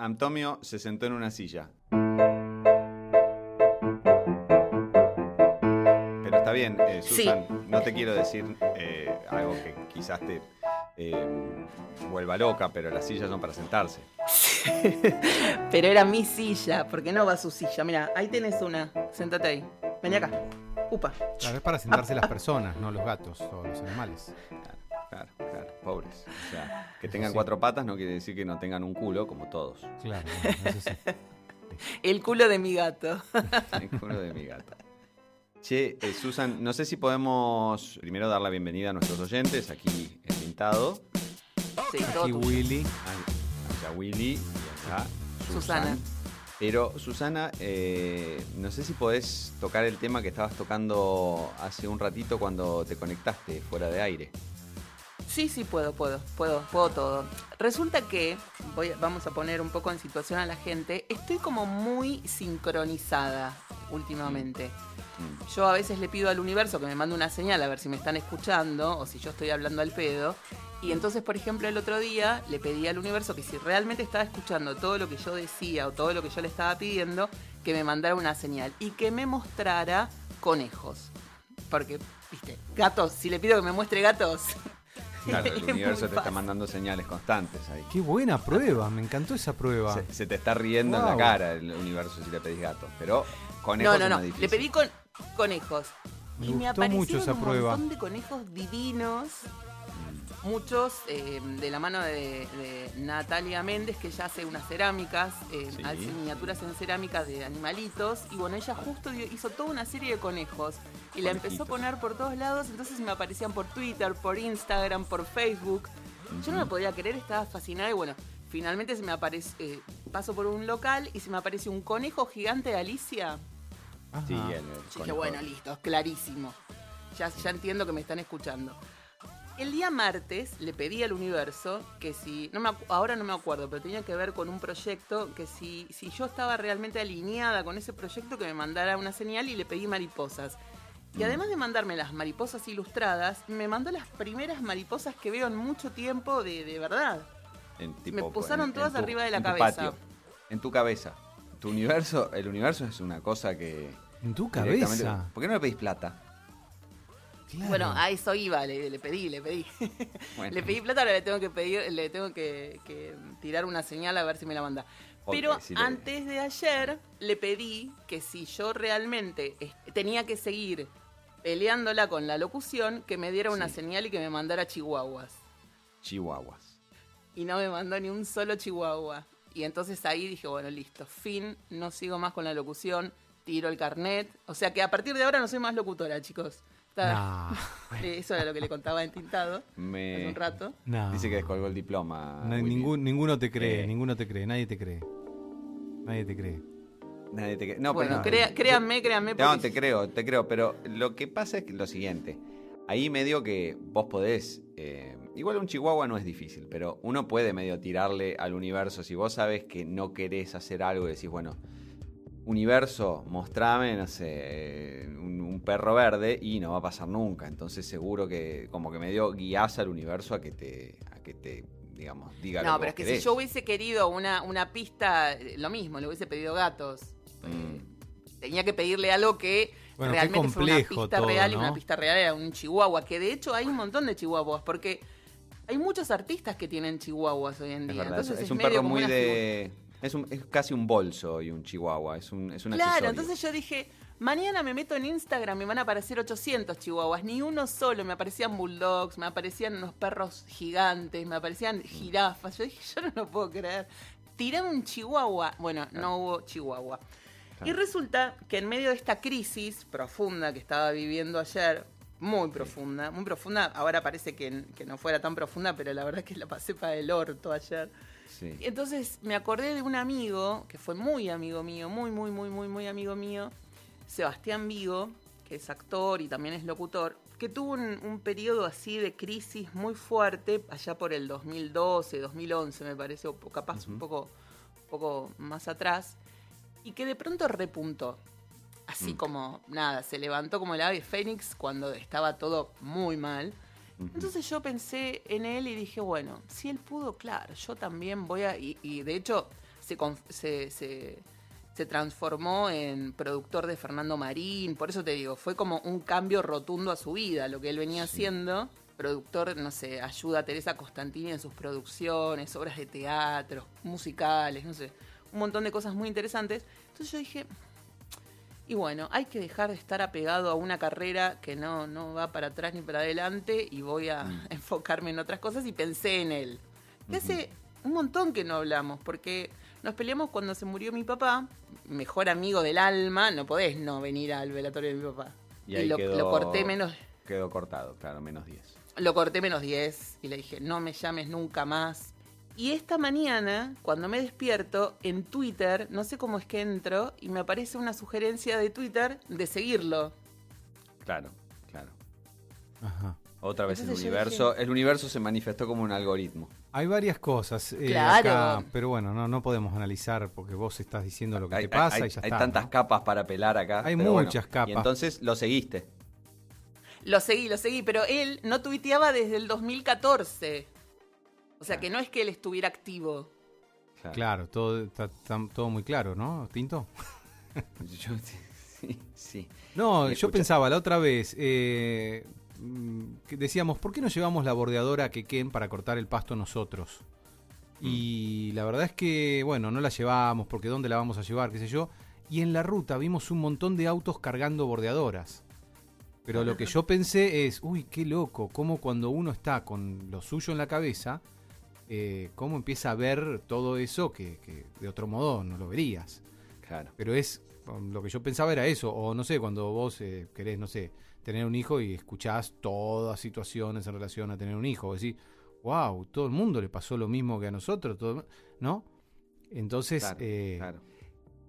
Antonio se sentó en una silla. Pero está bien, eh, Sí. Susan, no te quiero decir eh, algo que quizás te eh, vuelva loca, pero las sillas son para sentarse. Pero era mi silla, porque no va a su silla. Mira, ahí tenés una. Sentate ahí. Vení acá. Upa. Claro, es para sentarse las personas, no los gatos o los animales. Claro, claro, claro, pobres. O sea, que tengan sí. cuatro patas no quiere decir que no tengan un culo como todos. Claro, eso sí. El culo de mi gato. El culo de mi gata. Che, eh, Susan, no sé si podemos primero dar la bienvenida a nuestros oyentes, aquí el pintado, Sí, Aquí. Willy. allá Willy y acá Susana. Susan. Pero Susana, eh, no sé si podés tocar el tema que estabas tocando hace un ratito cuando te conectaste fuera de aire. Sí, sí, puedo, puedo, puedo, puedo todo. Resulta que, voy, vamos a poner un poco en situación a la gente, estoy como muy sincronizada últimamente. Mm. Yo a veces le pido al universo que me mande una señal a ver si me están escuchando o si yo estoy hablando al pedo. Y entonces, por ejemplo, el otro día le pedí al universo que si realmente estaba escuchando todo lo que yo decía o todo lo que yo le estaba pidiendo, que me mandara una señal y que me mostrara conejos. Porque, viste, gatos, si le pido que me muestre gatos. Claro, el universo te está mandando señales constantes ahí. Qué buena prueba, me encantó esa prueba. Se, se te está riendo en la cara el universo si le pedís gatos, pero conejos No, no, es no. Le pedí con conejos. Me y me gustó mucho aparecieron esa un prueba. montón de conejos divinos. Muchos eh, de la mano de, de Natalia Méndez, que ella hace unas cerámicas, eh, Sí. hace miniaturas en cerámica de animalitos. Y bueno, ella justo dio- hizo toda una serie de conejos. Y la empezó a poner por todos lados. Entonces me aparecían por Twitter, por Instagram, por Facebook. Yo no lo podía creer, estaba fascinada. Y bueno, finalmente se me aparece, eh, paso por un local y se me aparece un conejo gigante de Alicia. Ajá. Sí, el, el Yo dije, bueno, listo, es clarísimo. Ya, ya entiendo que me están escuchando. El día martes le pedí al universo que si, no me, acu- ahora no me acuerdo, pero tenía que ver con un proyecto, que si, si yo estaba realmente alineada con ese proyecto, que me mandara una señal y le pedí mariposas. Mm. Y además de mandarme las mariposas ilustradas, me mandó las primeras mariposas que veo en mucho tiempo de, de verdad. En Me pusaron todas arriba de la en tu cabeza. patio, en tu cabeza. Tu universo, el universo es una cosa que. En tu cabeza. ¿Por qué no le pedís plata? Claro. Bueno, a eso iba, le, le pedí, le pedí. Bueno. Le pedí plata, ahora le tengo que pedir, le tengo que, que tirar una señal a ver si me la manda. Pero le- antes de ayer le pedí que si yo realmente tenía que seguir peleándola con la locución, que me diera una Sí. señal y que me mandara chihuahuas. Chihuahuas. Y no me mandó ni un solo chihuahua. Y entonces ahí dije, bueno, listo, fin, no sigo más con la locución, tiro el carnet. O sea que a partir de ahora no soy más locutora, chicos. Nah, Eso era lo que le contaba en Tintado hace un rato. nah. Dice que descolgó el diploma. No, ningún- ninguno te cree, Eh. ninguno te cree, nadie te cree. Nadie te cree. Nadie te cree. No, bueno, pero- crea- créanme, créanme. No, te creo, te creo, pero lo que pasa es lo siguiente. Ahí medio que vos podés. eh, igual un chihuahua no es difícil, pero uno puede medio tirarle al universo. Si vos sabes que no querés hacer algo y decís, bueno, universo, mostrame, no sé, un, un perro verde y no va a pasar nunca. Entonces seguro que como que medio guías al universo a que te, a que te digamos, diga lo No, que pero es que querés. si yo hubiese querido una, una pista, lo mismo, le hubiese pedido gatos. Eh, Tenía que pedirle algo que Bueno, realmente fuera una complejo pista todo, real y una pista real era un chihuahua, que de hecho hay un montón de chihuahuas, porque hay muchos artistas que tienen chihuahuas hoy en Es día. verdad, entonces es, es, un medio perro muy de... Es, un- es casi un bolso y un chihuahua, es un, es un Claro, accesorio. entonces yo dije, mañana me meto en Instagram, me van a aparecer 800 chihuahuas, ni uno solo, me aparecían bulldogs, me aparecían unos perros gigantes, me aparecían jirafas, yo dije, yo no lo puedo creer. Tiré un chihuahua, bueno, no hubo chihuahua. Y resulta que en medio de esta crisis profunda que estaba viviendo ayer, muy profunda, muy profunda, ahora parece que, que no fuera tan profunda, pero la verdad es que la pasé para el orto ayer. Sí. Entonces me acordé de un amigo, que fue muy amigo mío, muy, muy, muy, muy, muy amigo mío, Sebastián Vigo, que es actor y también es locutor, que tuvo un, un periodo así de crisis muy fuerte, allá por el 2012, 2011 me parece, o capaz un, poco, un poco más atrás, y que de pronto repuntó. Así Mm. como, nada, se levantó como el ave fénix cuando estaba todo muy mal. Entonces yo pensé en él y dije, bueno, si él pudo, claro, yo también voy a... Y, y de hecho se, se, se- se transformó en productor de Fernando Marín. Por eso te digo, fue como un cambio rotundo a su vida, lo que él venía haciendo. Productor, no sé, ayuda a Teresa Costantini en sus producciones, obras de teatro, musicales, no sé, un montón de cosas muy interesantes. Entonces yo dije, y bueno, hay que dejar de estar apegado a una carrera que no, no va para atrás ni para adelante y voy a Mm. enfocarme en otras cosas y pensé en él. Que hace un montón que no hablamos, porque nos peleamos cuando se murió mi papá, mejor amigo del alma, no podés no venir al velatorio de mi papá. Y ahí lo, quedó- lo corté menos, Quedó cortado, claro, menos 10. lo corté menos 10 y le dije, no me llames nunca más. Y esta mañana, cuando me despierto, en Twitter, no sé cómo es que entro, y me aparece una sugerencia de Twitter de seguirlo. Claro, claro. Ajá. Otra vez el Entonces universo, el universo se manifestó como un algoritmo. Hay varias cosas eh, Claro. acá, pero bueno, no, no podemos analizar porque vos estás diciendo lo que hay, te pasa hay- y ya hay está. tantas ¿no? capas para pelar acá. Hay bueno. muchas capas. Y entonces lo seguiste. Lo seguí, lo seguí, pero él no tuiteaba desde el 2014. O sea Claro. que no es que él estuviera activo. Claro, todo está, está todo muy claro, ¿no, Tinto? Yo- sí, sí. No, Me yo escucha- pensaba la otra vez, eh, mm, que decíamos, ¿por qué no llevamos la bordeadora que Ken para cortar el pasto nosotros? Mm. Y la verdad es que, bueno, no la llevamos porque ¿dónde la vamos a llevar? ¿Qué sé yo? Y en la ruta vimos un montón de autos cargando bordeadoras. Pero lo que yo pensé es, uy, qué loco, cómo cuando uno está con lo suyo en la cabeza, eh, cómo empieza a ver todo eso que, que de otro modo no lo verías. Claro. Pero es, um, lo que yo pensaba era eso, o no sé, cuando vos eh, querés, no sé, tener un hijo y escuchás todas situaciones en relación a tener un hijo, decís, wow, todo el mundo le pasó lo mismo que a nosotros, todo, ¿no? Entonces, Claro, eh, claro.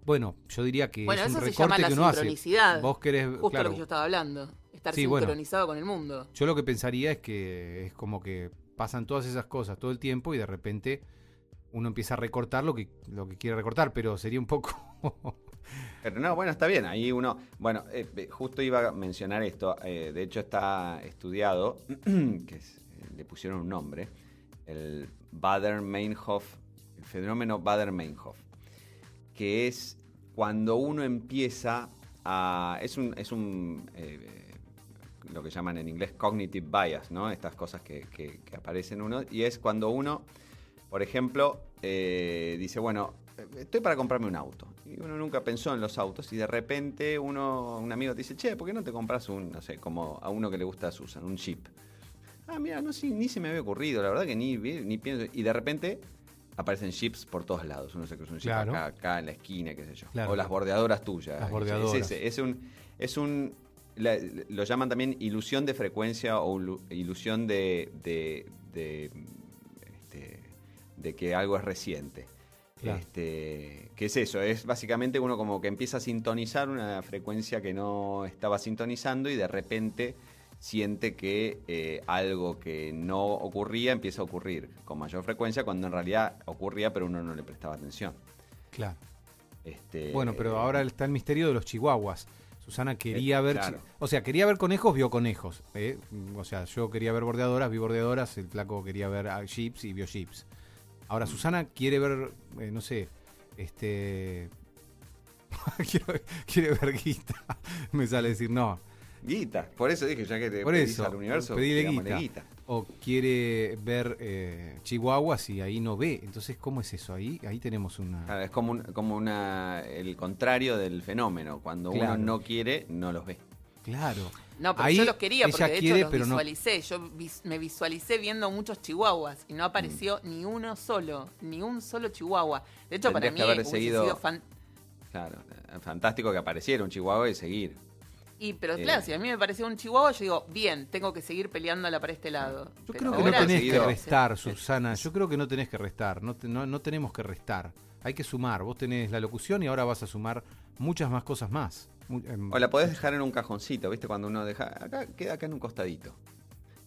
bueno, yo diría que Bueno, es un eso se recorte llama la que uno hace. sincronicidad. Vos querés, Justo claro, lo que yo estaba hablando. Estar Sí, bueno. sincronizado con el mundo. yo lo que pensaría es que es como que pasan todas esas cosas todo el tiempo y de repente uno empieza a recortar lo que, lo que quiere recortar, pero sería un poco... Pero no, bueno, está bien. Ahí uno. Bueno, eh, eh, justo iba a mencionar esto. eh, de hecho, está estudiado, que le pusieron un nombre: el Bader-Meinhof, el fenómeno Bader-Meinhof, que es cuando uno empieza a. Es un. Es un lo que llaman en inglés cognitive bias, ¿no? Estas cosas que, que- que aparecen uno. Y es cuando uno, por ejemplo, eh, dice, bueno, estoy para comprarme un auto. Y uno nunca pensó en los autos y de repente uno, un amigo te dice, che, ¿por qué no te compras un, no sé, como a uno que le gusta a Susan, un Jeep? Ah, mira, no, sí, ni se me había ocurrido, la verdad que ni, ni pienso. Y de repente aparecen Jeeps por todos lados. Uno se cruza un Jeep Claro. acá, acá, en la esquina, qué sé yo. Claro. O las bordeadoras tuyas. Las bordeadoras. Es, ese, es un... Es un la- lo llaman también ilusión de frecuencia o ilu- ilusión de, de, de, este, de que algo es reciente. Claro. Este, ¿Qué es eso? Es básicamente uno como que empieza a sintonizar una frecuencia que no estaba sintonizando y de repente siente que eh, algo que no ocurría empieza a ocurrir con mayor frecuencia cuando en realidad ocurría pero uno no le prestaba atención. claro. Este, Bueno, pero ahora está el misterio de los chihuahuas. Susana quería Eh, ver, claro. o sea, quería ver conejos, vio conejos. ¿eh? O sea, yo quería ver bordeadoras, vi bordeadoras, el flaco quería ver a jeeps y vio jeeps. Ahora Susana quiere ver, eh, no sé, este, quiere, quiere ver guita. Me sale decir no. Guita, por eso dije, ya que te Por pedís eso, al universo, pedile digámosle guita. O quiere ver eh, chihuahuas y ahí no ve. Entonces, ¿cómo es eso? Ahí, ahí tenemos una. Claro, es como, un- como una, el contrario del fenómeno. Cuando Claro. uno no quiere, no los ve. Claro. No, pero Ahí yo los quería porque de quiere, hecho los no- visualicé. Yo vis- me visualicé viendo muchos chihuahuas y no apareció ni uno solo, ni un solo chihuahua. De hecho, para mí que haber hubiese seguido- sido fan- Claro, eh, fantástico que apareciera un chihuahua y seguir. Y, pero Eh. claro, si a mí me pareció un chihuahua, yo digo, bien, tengo que seguir peleándola para este lado. Yo Pero creo que no tenés seguido- que restar, Susana. Yo creo que no tenés que restar. No, te- no, no tenemos que restar. Hay que sumar. Vos tenés la locución y ahora vas a sumar muchas más cosas más. Em, O la podés dejar en un cajoncito, ¿viste? Cuando uno deja. Acá queda acá en un costadito.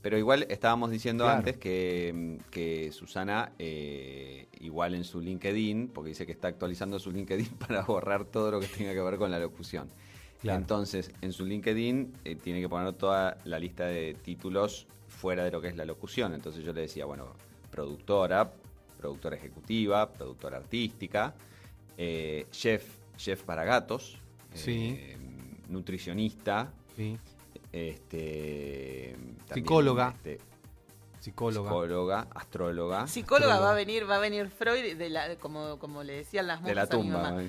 Pero igual estábamos diciendo Claro. antes que, mm, que Susana, eh, igual en su LinkedIn, porque dice que está actualizando su LinkedIn para borrar todo lo que tenga que ver con la locución. Claro. Entonces, en su LinkedIn eh, tiene que poner toda la lista de títulos fuera de lo que es la locución. Entonces yo le decía, bueno, productora, productora ejecutiva, productora artística, eh, chef, chef para gatos, Sí. eh, nutricionista, Sí. este, también, Psicóloga. este, Psicóloga. psicóloga, astróloga, Psicóloga Astróloga. va a venir, va a venir Freud de la, como, como le decían las de la monjas a mi tumba. mamá.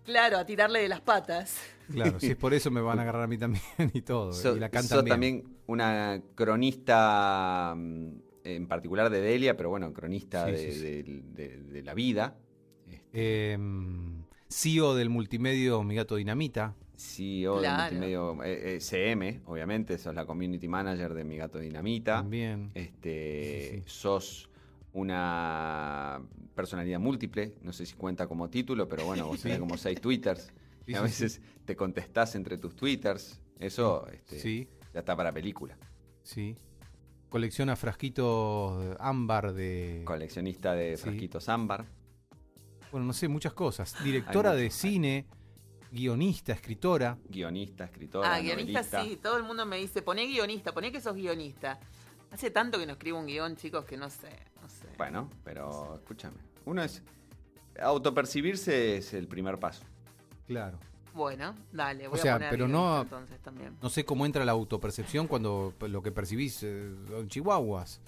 ¿Eh? Claro, a tirarle de las patas. Claro, si es por eso me van a agarrar a mí también y todo. So- y la cantan sos bien. también una cronista mm, en particular de Delia, pero bueno, cronista Sí, de, sí, sí. de- de- de la vida. Este, Eh, CEO del multimedio Mi Gato Dinamita. CEO Claro. de multimedio eh, eh, CM, obviamente, sos la community manager de Mi Gato Dinamita. También. Este, Sí, sí. sos una personalidad múltiple, no sé si cuenta como título, pero bueno, vos tenés como seis twitters. Sí, y a sí, veces te contestás entre tus twitters. Eso este, Sí, ya está para película. sí. Colecciona frasquitos ámbar de. Coleccionista de Sí. frasquitos ámbar. Bueno, no sé, muchas cosas. Directora de cine, guionista, escritora. Guionista, escritora, Ah, guionista novelista. sí, todo el mundo me dice, poné guionista, poné que sos guionista. Hace tanto que no escribo un guion, chicos, que no sé, no sé. Bueno, pero escúchame. Uno es. Autopercibirse es el primer paso. Claro. Bueno, dale, voy O sea, a poner pero no- entonces también. No sé cómo entra la autopercepción cuando lo que percibís eh, son chihuahuas.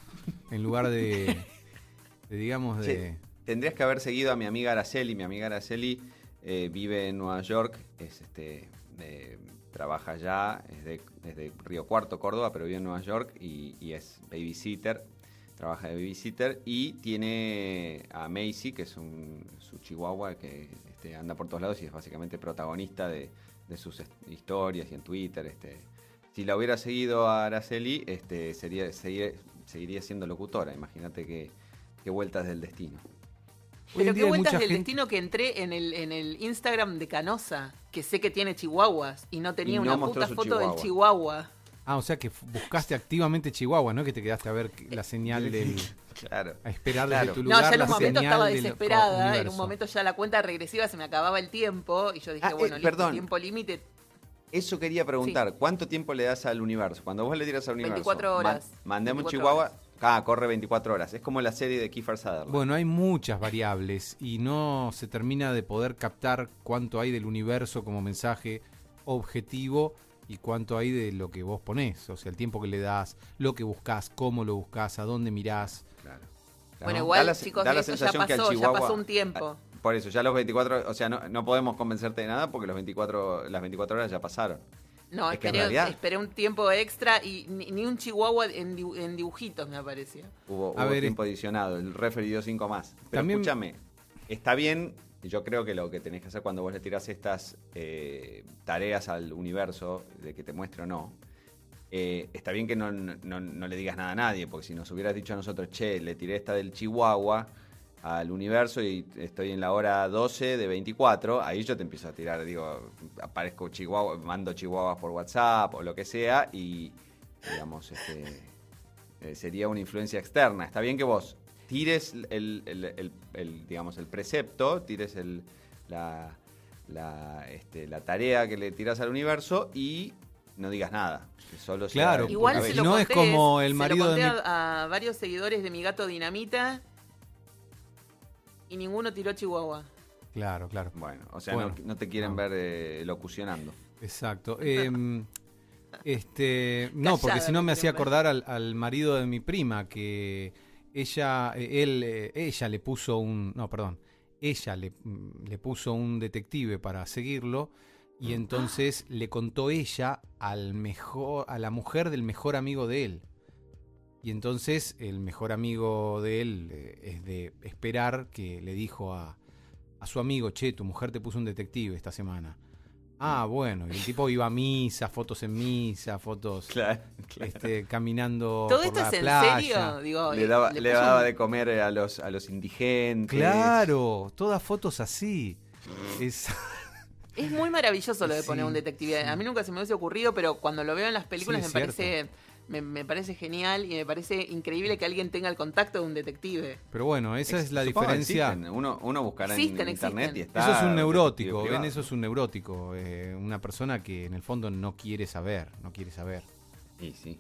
En lugar de. de, digamos, de. Tendrías que haber seguido a mi amiga Araceli. Mi amiga Araceli eh, vive en Nueva York, es este, de- trabaja allá, es de, es de Río Cuarto, Córdoba, pero vive en Nueva York y, y es babysitter. Trabaja de babysitter y tiene a Macy, que es un, su chihuahua que este, anda por todos lados y es básicamente protagonista de, de sus historias y en Twitter. Este. Si la hubiera seguido a Araceli, este, sería, seguir- seguiría siendo locutora. Imagínate qué, qué vueltas del destino. Pero qué vueltas del gente- destino que entré en el, en el Instagram de Canosa, que sé que tiene chihuahuas y no tenía Y no una puta foto del chihuahua. chihuahua. Ah, o sea que buscaste activamente Chihuahua, ¿no? Que te quedaste a ver la señal del. Claro. a esperar Claro. desde tu No, lugar. ya en un momento estaba desesperada, en un momento ya la cuenta regresiva se me acababa el tiempo y yo dije, Ah, eh, bueno, listo, perdón. tiempo límite. Eso quería preguntar. ¿Cuánto tiempo le das al universo? Cuando vos le tiras al universo. 24 horas. ma- mandemos un 24 chihuahua. horas. Ah, corre 24 horas. Es como la serie de Kiefer Sutherland. Bueno, hay muchas variables y no se termina de poder captar cuánto hay del universo como mensaje objetivo y cuánto hay de lo que vos ponés. O sea, el tiempo que le das, lo que buscas, cómo lo buscas, a dónde mirás. Claro. Bueno, Da igual, la- chicos, da la ya sensación que al pasó, ya chihuahua- pasó un tiempo. Por eso, ya los 24, o sea, no, no podemos convencerte de nada porque los 24, las 24 horas ya pasaron. No, Es esperé, realidad- esperé un tiempo extra y ni, ni un chihuahua en, dibu- en dibujitos me apareció. Hubo, hubo ver, tiempo adicionado, el referi dio 5 más. Pero También- escúchame, está bien, yo creo que lo que tenés que hacer cuando vos le tirás estas eh, tareas al universo, de que te muestre o no, eh, está bien que no, no- no le digas nada a nadie, porque si nos hubieras dicho a nosotros, che, le tiré esta del Chihuahua al universo y estoy en la hora 12 de 24, ahí yo te empiezo a tirar, digo, aparezco Chihuahua, mando Chihuahuas por WhatsApp o lo que sea y, digamos, este, eh, sería una influencia externa. Está bien que vos tires el, el- el- el, digamos, el precepto, tires el, la, la, este, la tarea que le tiras al universo y no digas nada. Que solo Claro, Igual se lo no es como el se lo marido de conté mi- a, a varios seguidores de mi gato Dinamita y ninguno tiró chihuahua. Claro, claro. Bueno, o sea, Bueno, no, no te quieren no. ver eh, locucionando. Exacto. Em, este, no, porque si no me hacía acordar al, al marido de mi prima que ella, eh, él, eh, ella le puso un, no, perdón, ella le, mm, le puso un detective para seguirlo y entonces le contó ella al mejor, a la mujer del mejor amigo de él. Y entonces el mejor amigo de él eh, es de esperar que le dijo a, a su amigo, che, tu mujer te puso un detective esta semana. Ah, bueno, y el tipo iba a misa, fotos en misa, fotos Claro, este, caminando ¿Todo por esto la es en playa. serio? Digo, Le eh, daba, le daba un- de comer a los, a los indigentes. Claro, todas fotos así. Es, Es muy maravilloso lo de poner Sí, un detective. sí. A mí nunca se me hubiese ocurrido, pero cuando lo veo en las películas Sí, me parece me, me parece genial y me parece increíble que alguien tenga el contacto de un detective. pero bueno, esa es la diferencia. existen. Uno, uno buscará Existen, en internet existen. y está. Eso es un neurótico, ven, eso es un neurótico. eh, una persona que en el fondo no quiere saber, no quiere saber, Y sí,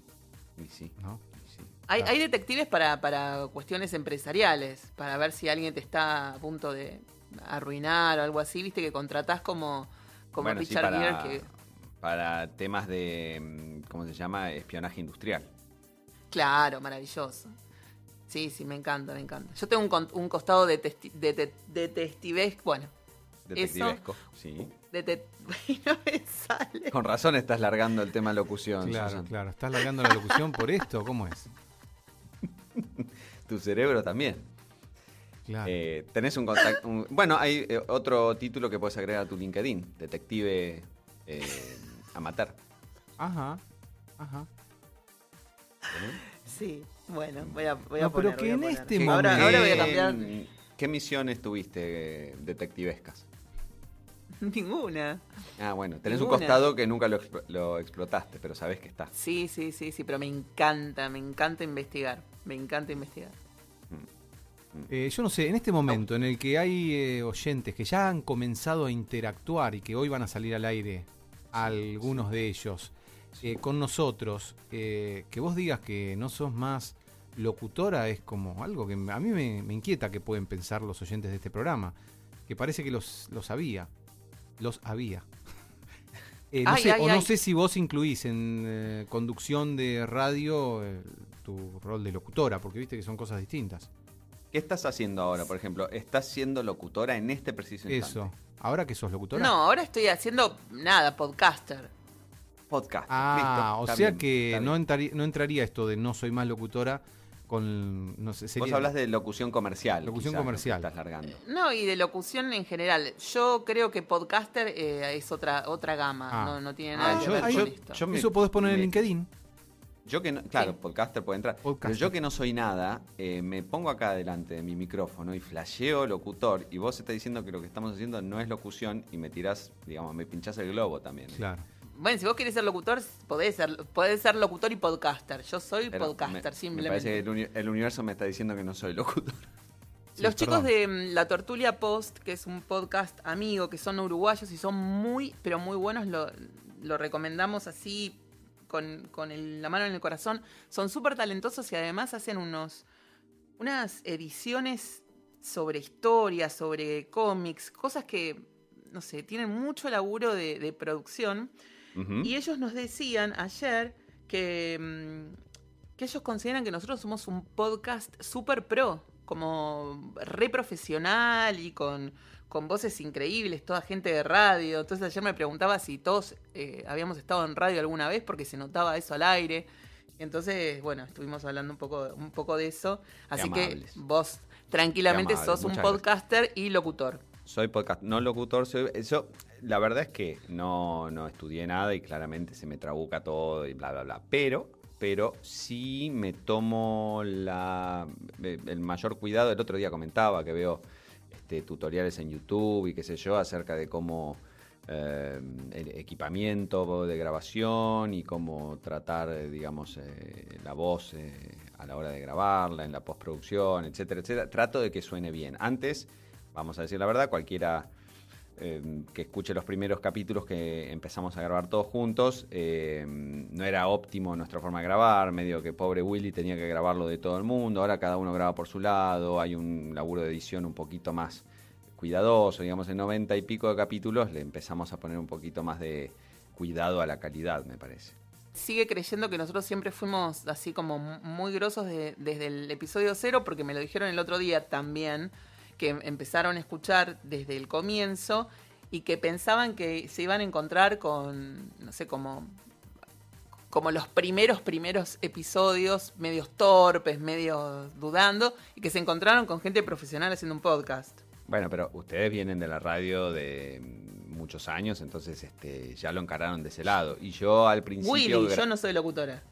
y sí, ¿no? y sí. Hay, Claro. hay detectives para, para cuestiones empresariales, para ver si alguien te está a punto de arruinar o algo así, viste que contratás como, como Bueno, sí, Richard para, Gere, que para temas de, mm, ¿cómo se llama? Espionaje industrial. claro, maravilloso. Sí, sí, me encanta, me encanta. Yo tengo un, con- un costado de, detectivesco, bueno, Detectivesco, sí. de no me sale. Con razón estás largando el tema locución, Claro, Susan. claro. ¿Estás largando la locución por esto? ¿Cómo es? Tu cerebro también. Claro. Eh, tenés un contacto. un- bueno, hay eh, otro título que puedes agregar a tu LinkedIn: Detective eh, Amateur. Ajá. Ajá. Sí, bueno, voy a, voy a No, pero poner, que voy a en poner. este Sí, ahora, momento- ahora voy a ¿Qué, cambiar mm, ¿Qué misiones tuviste eh, detectivescas? ninguna. Ah, bueno, tenés un costado que nunca lo, lo explotaste, pero sabés que está. Sí, sí, sí, sí, pero me encanta, me encanta investigar. Me encanta investigar. Eh, yo no sé, en este momento en el que hay eh, oyentes que ya han comenzado a interactuar y que hoy van a salir al aire, algunos de ellos, eh, con nosotros, eh, que vos digas que no sos más locutora es como algo que a mí me, me inquieta que pueden pensar los oyentes de este programa, que parece que los, los había, los había. Eh, no Ay, sé, ay, o no ay. sé si vos incluís en eh, conducción de radio eh, tu rol de locutora, porque viste que son cosas distintas. ¿Qué estás haciendo ahora, por ejemplo? ¿Estás siendo locutora en este preciso instante? Eso. ¿Ahora que sos locutora? No, ahora estoy haciendo nada, podcaster. Podcast. Ah, Listo, o sea bien, que no entraría, no entraría esto de no soy más locutora con. No sé, sería. Vos hablas de locución comercial. Locución quizás, lo que comercial. Estás largando. No, y de locución en general. Yo creo que podcaster eh, es otra otra gama. Ah. No, no tiene Ah, nada que yo- ver yo- con esto. yo me- Eso podés poner en me- LinkedIn. Yo que no, claro, Sí. podcaster puede entrar. Pero yo que no soy nada, eh, me pongo acá delante de mi micrófono y flasheo locutor y vos estás diciendo que lo que estamos haciendo no es locución y me tirás, digamos, me pinchás el globo también. Claro. Bueno, si vos querés ser locutor, podés ser, podés ser locutor y podcaster. Yo soy Pero podcaster, me, me simplemente. parece que el, uni- el universo me está diciendo que no soy locutor. Sí, Los chicos de mm, La Tortulia Post, que es un podcast amigo, que son uruguayos y son muy, pero muy buenos, lo, lo recomendamos así con, con el- la mano en el corazón. Son súper talentosos y además hacen unos unas ediciones sobre historia, sobre cómics, cosas que, no sé, tienen mucho laburo de, de producción. Y ellos nos decían ayer que, mm, que ellos consideran que nosotros somos un podcast super pro, como re profesional y con, con voces increíbles, toda gente de radio. Entonces ayer me preguntaba si todos eh, habíamos estado en radio alguna vez porque se notaba eso al aire. Entonces, bueno, estuvimos hablando un poco, un poco de eso. Así que vos tranquilamente sos un gracias. podcaster y locutor. Soy podcast, no locutor, soy, eso, la verdad es que no, no estudié nada y claramente se me trabuca todo y bla, bla, bla. Pero, pero sí me tomo eh, el mayor cuidado. El otro día comentaba que veo este, tutoriales en YouTube y qué sé yo acerca de cómo eh, el equipamiento de grabación y cómo tratar, eh, digamos, la voz a la hora de grabarla, en la postproducción, etcétera, etcétera. Trato de que suene bien. Antes, vamos a decir la verdad, cualquiera que escuche los primeros capítulos que empezamos a grabar todos juntos, eh, no era óptimo nuestra forma de grabar, medio que pobre Willy tenía que grabarlo de todo el mundo, ahora cada uno graba por su lado, hay un laburo de edición un poquito más cuidadoso, digamos en 90 y pico de capítulos le empezamos a poner un poquito más de cuidado a la calidad, me parece. sigue creyendo que nosotros siempre fuimos así como mu- muy grosos de- desde el episodio cero, porque me lo dijeron el otro día también, que em- empezaron a escuchar desde el comienzo y que pensaban que se iban a encontrar con, no sé, como, como los primeros, primeros episodios, medios torpes, medios dudando, y que se encontraron con gente profesional haciendo un podcast. Bueno, pero ustedes vienen de la radio de muchos años, entonces este, ya lo encararon de ese lado. Y yo al principio... Willy, yo no soy locutora.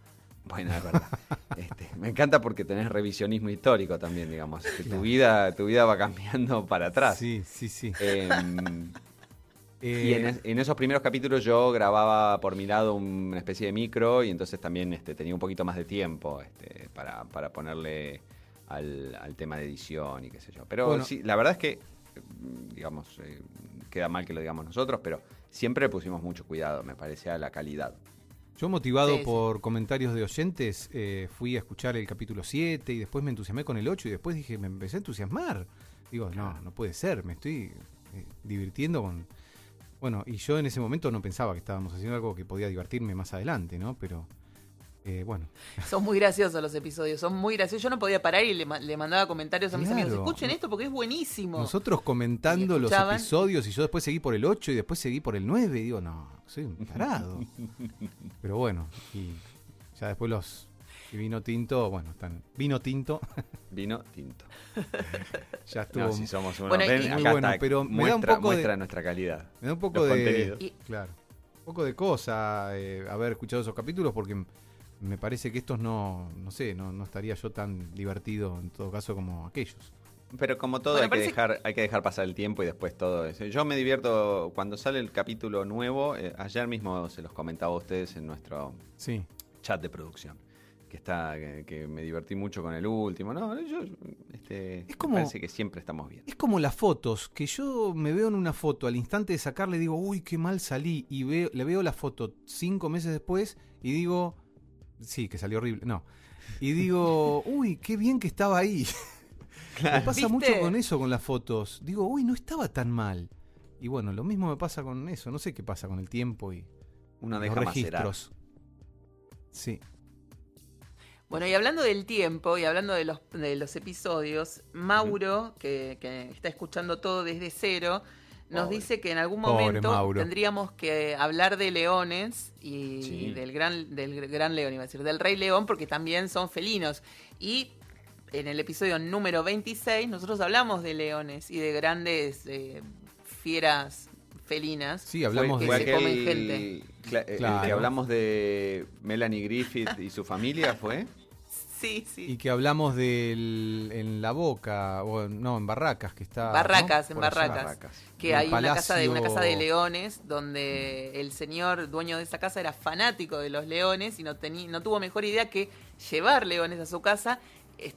Bueno, es verdad. Este, me encanta porque tenés revisionismo histórico también, digamos. que tu, vida, tu vida va cambiando para atrás. Sí, sí, sí. Em, Eh, y en, es- en esos primeros capítulos yo grababa por mi lado una especie de micro y entonces también este, tenía un poquito más de tiempo este, para, para ponerle al, al tema de edición y qué sé yo. Pero Bueno. sí, la verdad es que, mm, digamos, eh, queda mal que lo digamos nosotros, pero siempre pusimos mucho cuidado, me parece, a la calidad. Yo motivado Sí, sí. por comentarios de oyentes, eh, fui a escuchar el capítulo 7 y después me entusiasmé con el 8 y después dije, me empecé a entusiasmar. Digo, no, no puede ser, me estoy eh, divirtiendo con... Bueno, y yo en ese momento no pensaba que estábamos haciendo algo que podía divertirme más adelante, ¿no? Pero, eh, bueno, Son muy graciosos los episodios, son muy graciosos. Yo no podía parar y le, ma- le mandaba comentarios a mis Claro. amigos. Escuchen esto porque es buenísimo. nosotros comentando los episodios y yo después seguí por el 8 y después seguí por el 9 y digo, no, soy un tarado. Pero bueno, y ya después los... Y vino tinto, bueno, están... Vino tinto, Vino tinto. ya estuvo... No, si somos unos Bueno, y- Muy acá bueno, está, pero me da un muestra, de- muestra nuestra calidad. Me da un poco los de. contenidos. Y- Claro. Un poco de cosa eh, haber escuchado esos capítulos porque me parece que estos no. No sé, no, no estaría yo tan divertido en todo caso como aquellos. Pero como todo Bueno, hay, que dejar, hay que dejar pasar el tiempo y después todo eso. Yo me divierto cuando sale el capítulo nuevo. eh, ayer mismo se los comentaba a ustedes en nuestro Sí. chat de producción. Que está que, que me divertí mucho con el último. No, yo este, Es como- me parece que siempre estamos bien. Es como las fotos, que yo me veo en una foto, al instante de sacarle digo, uy, qué mal salí, y veo, le veo la foto cinco meses después y digo, sí, que salió horrible, no. Y digo, uy, qué bien que estaba ahí. Me pasa ¿Viste? mucho con eso, con las fotos. Digo, uy, no estaba tan mal. Y bueno, lo mismo me pasa con eso, no sé qué pasa con el tiempo y Uno los macerar. registros. Sí. Bueno, y hablando del tiempo y hablando de los, de los episodios, Mauro, que, que está escuchando todo desde cero, nos Pobre. dice que en algún momento tendríamos que hablar de leones y Sí. del gran, del gran león, iba a decir, del rey león, porque también son felinos. Y en el episodio número 26 nosotros hablamos de leones y de grandes eh, fieras felinas. Sí, hablamos que se de... aquel- comen gente. cla- el Claro. que hablamos de Melanie Griffith y su familia, ¿fue? Sí, sí. Y que hablamos del, en la boca, o no, en Barracas, que está... Barracas, ¿no? en. Barracas. Barracas. que hay una casa de una casa de leones donde el señor dueño de esa casa era fanático de los leones y no tenía no tuvo mejor idea que llevar leones a su casa Es-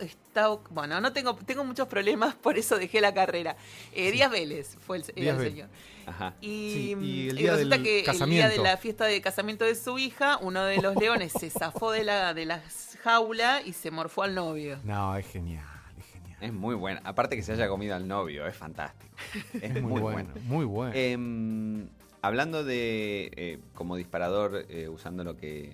está- bueno no tengo tengo muchos problemas por eso dejé la carrera Eh, Díaz Vélez fue el, era Díaz el Vélez. señor Ajá. y, Sí, y el y día resulta del que el día de la fiesta de casamiento de su hija uno de los leones se zafó de la de la jaula y se morfó al novio No, es genial, es genial. Es muy buena. Aparte que se haya comido al novio, es fantástico. Es, Es muy, bueno, muy bueno. Em, hablando de eh, como disparador, eh, usando lo que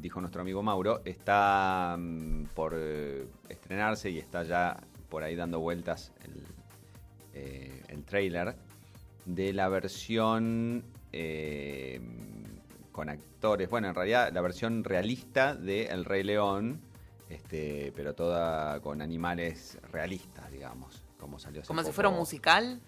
dijo nuestro amigo Mauro, está mm, por eh, estrenarse y está ya por ahí dando vueltas el, eh, el trailer de la versión eh, con actores, bueno, en realidad la versión realista de El Rey León, este, pero toda con animales realistas, digamos, como salió como si poco. fuera un musical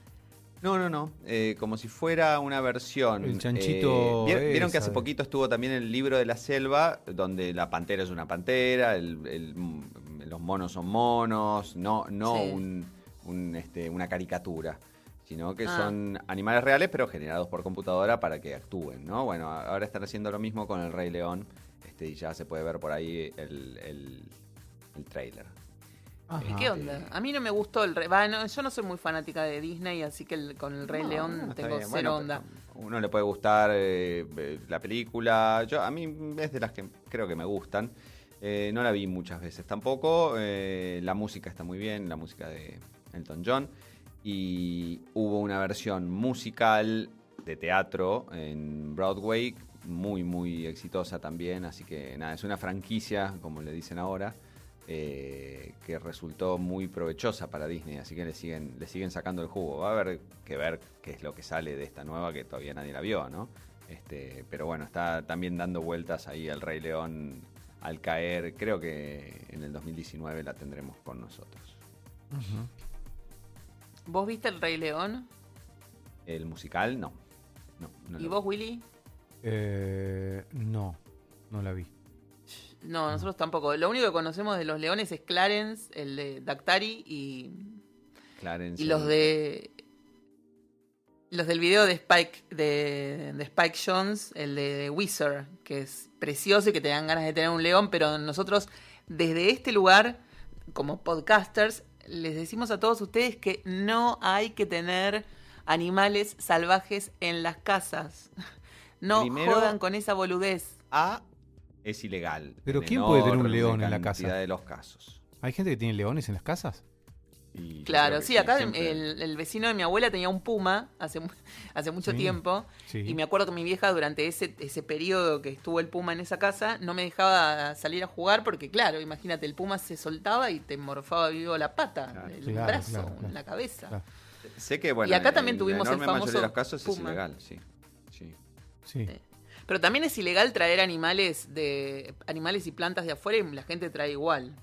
No, no, no. eh, como si fuera una versión. El chanchito eh, ¿vier- Vieron que hace poquito estuvo también el libro de la selva, donde la pantera es una pantera, el- el- mm, los monos son monos, no, no Sí. un, un, este, una caricatura, sino que Ah. son animales reales, pero generados por computadora para que actúen, ¿no? Bueno, ahora están haciendo lo mismo con el Rey León, este, y ya se puede ver por ahí el, el, el trailer. Ajá. ¿Y qué onda? A mí no me gustó el rey. yo no soy muy fanática de Disney, así que el- con el Rey No, León no, tengo cero Bueno, onda. Uno le puede gustar eh, eh, la película. Yo a mí es de las que creo que me gustan. Eh, no la vi muchas veces tampoco. Eh, la música está muy bien, la música de Elton John. Y hubo una versión musical de teatro en Broadway muy, muy exitosa también. Así que nada, es una franquicia, como le dicen ahora. Eh, que resultó muy provechosa para Disney, así que le siguen, le siguen sacando el jugo. Va a haber que ver qué es lo que sale de esta nueva que todavía nadie la vio, ¿no? Este, pero bueno, está también dando vueltas ahí el Rey León al caer. Creo que en el 2019 la tendremos con nosotros. ¿Vos viste el Rey León? El musical, no. no, no ¿Y vos, Willy? Eh, no, no la vi. No, nosotros tampoco. Lo único que conocemos de los leones es Clarence, el de Dactari y. Clarence, y los de. Los del video de Spike de, de Spike Jones, el de Wizard, que es precioso y que te dan ganas de tener un león, pero nosotros desde este lugar, como podcasters, les decimos a todos ustedes que no hay que tener animales salvajes en las casas. No Primero- jodan con esa boludez. A es ilegal. Pero ¿quién puede tener un león en la cantidad casa? de los casos. ¿Hay gente que tiene leones en las casas? Y Claro, sí, acá siempre- el, el vecino de mi abuela tenía un puma hace, hace mucho Sí. tiempo. Sí. Y me acuerdo que mi vieja durante ese, ese periodo que estuvo el puma en esa casa no me dejaba salir a jugar porque, claro, imagínate, el puma se soltaba y te morfaba vivo la pata, Claro. el Claro, brazo, claro, claro. la cabeza. Claro. Sé que, bueno, Y acá en también tuvimos la el mayoría de famoso los casos es ilegal, sí. sí. Sí. Pero también es ilegal traer animales de animales y plantas de afuera y la gente trae igual.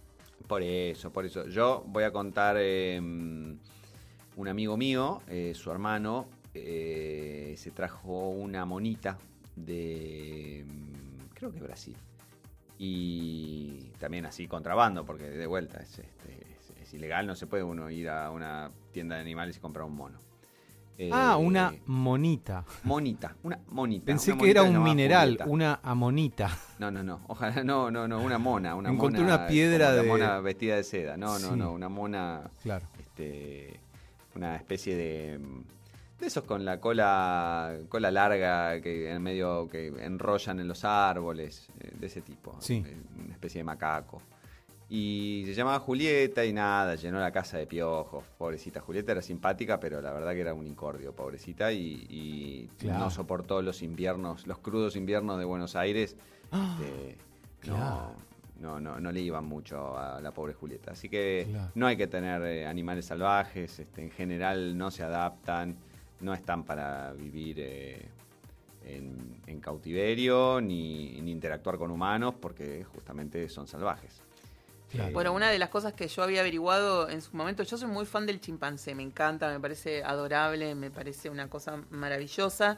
Por eso, por eso. Yo voy a contar eh, un amigo mío, eh, su hermano, eh, se trajo una monita de, mm, creo que Brasil. Y también así contrabando, porque de vuelta es, este, es- es ilegal, no se puede uno ir a una tienda de animales y comprar un mono. Eh, Ah, una monita. monita, una monita. Pensé una que era un mineral, una amonita. No, no, no. Ojalá, no, no, no. Una mona. Una Encontré mona, una piedra de- mona vestida de seda. No, no, Sí. no. Una mona. Claro. Este. Una especie de. De esos con la cola. Cola larga que en medio. que enrollan en los árboles. eh, De ese tipo. Sí. eh, Una especie de macaco. Y se llamaba Julieta y nada, llenó la casa de piojos. Pobrecita Julieta era simpática, pero la verdad que era un incordio, pobrecita. Y, y Claro. no soportó los inviernos, los crudos inviernos de Buenos Aires. Este, Claro. no, no, no, no le iban mucho a la pobre Julieta. Así que Claro. no hay que tener eh, animales salvajes, este, en general no se adaptan, no están para vivir eh, en, en cautiverio ni, ni interactuar con humanos porque justamente son salvajes. Claro. Bueno, una de las cosas que yo había averiguado en su momento, yo soy muy fan del chimpancé, me encanta, me parece adorable, me parece una cosa maravillosa,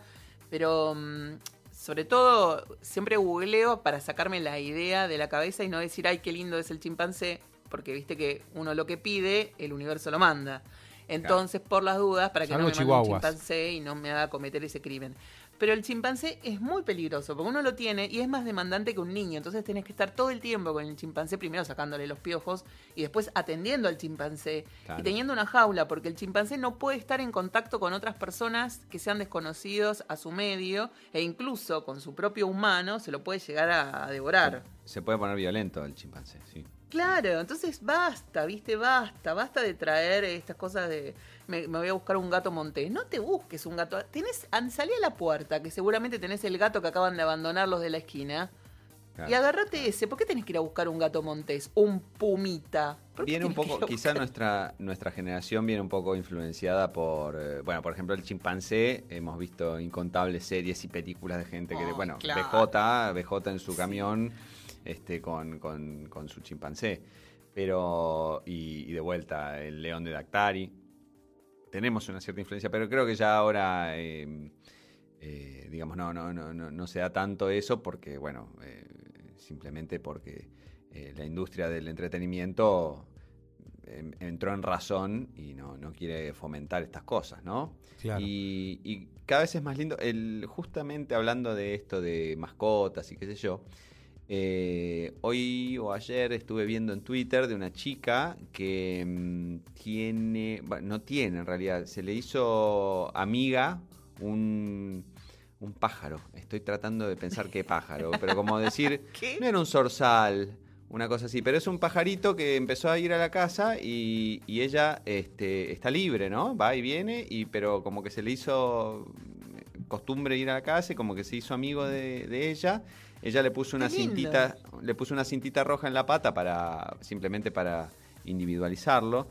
pero mm, sobre todo siempre googleo para sacarme la idea de la cabeza y no decir, ay, qué lindo es el chimpancé, porque viste que uno lo que pide, el universo lo manda. Entonces, por las dudas, para que Salvo no me mande un chimpancé y no me haga cometer ese crimen. Pero el chimpancé es muy peligroso porque uno lo tiene y es más demandante que un niño. Entonces tenés que estar todo el tiempo con el chimpancé, primero sacándole los piojos y después atendiendo al chimpancé Claro. y teniendo una jaula, porque el chimpancé no puede estar en contacto con otras personas que sean desconocidos a su medio e incluso con su propio humano se lo puede llegar a, a devorar. Se puede poner violento el chimpancé, sí. Claro, entonces basta, viste, basta, basta de traer estas cosas de me, me voy a buscar un gato montés. No te busques un gato. Tenés, salí a la puerta, que seguramente tenés el gato que acaban de abandonar los de la esquina. Claro. Y agarrate ese. ¿Por qué tenés que ir a buscar un gato montés? Un pumita. ¿Por qué Viene un poco, quizá nuestra, nuestra generación viene un poco influenciada por, eh, bueno, por ejemplo, el chimpancé. Hemos visto incontables series y películas de gente que, Oh, bueno, claro. BJ, BJ en su camión, este, con, con- con su chimpancé. Pero, y, y de vuelta, el león de Dactari. Tenemos una cierta influencia, pero creo que ya ahora, eh, eh, digamos, no, no, no, no, no se da tanto eso porque, bueno, eh, simplemente porque eh, la industria del entretenimiento em, entró en razón y no, no quiere fomentar estas cosas, ¿no? Claro. Y, y cada vez es más lindo, el, justamente hablando de esto de mascotas y qué sé yo, eh, hoy o ayer estuve viendo en Twitter de una chica que mm, tiene, bueno, no tiene en realidad, se le hizo amiga un, un pájaro. Estoy tratando de pensar qué pájaro, pero como decir, ¿Qué? no era un zorzal, una cosa así, pero es un pajarito que empezó a ir a la casa y, y ella este, está libre, ¿no? Va y viene, y, pero como que se le hizo costumbre ir a la casa y como que se hizo amigo de, de ella. Ella le puso una cintita, le puso una cintita roja en la pata para simplemente para individualizarlo.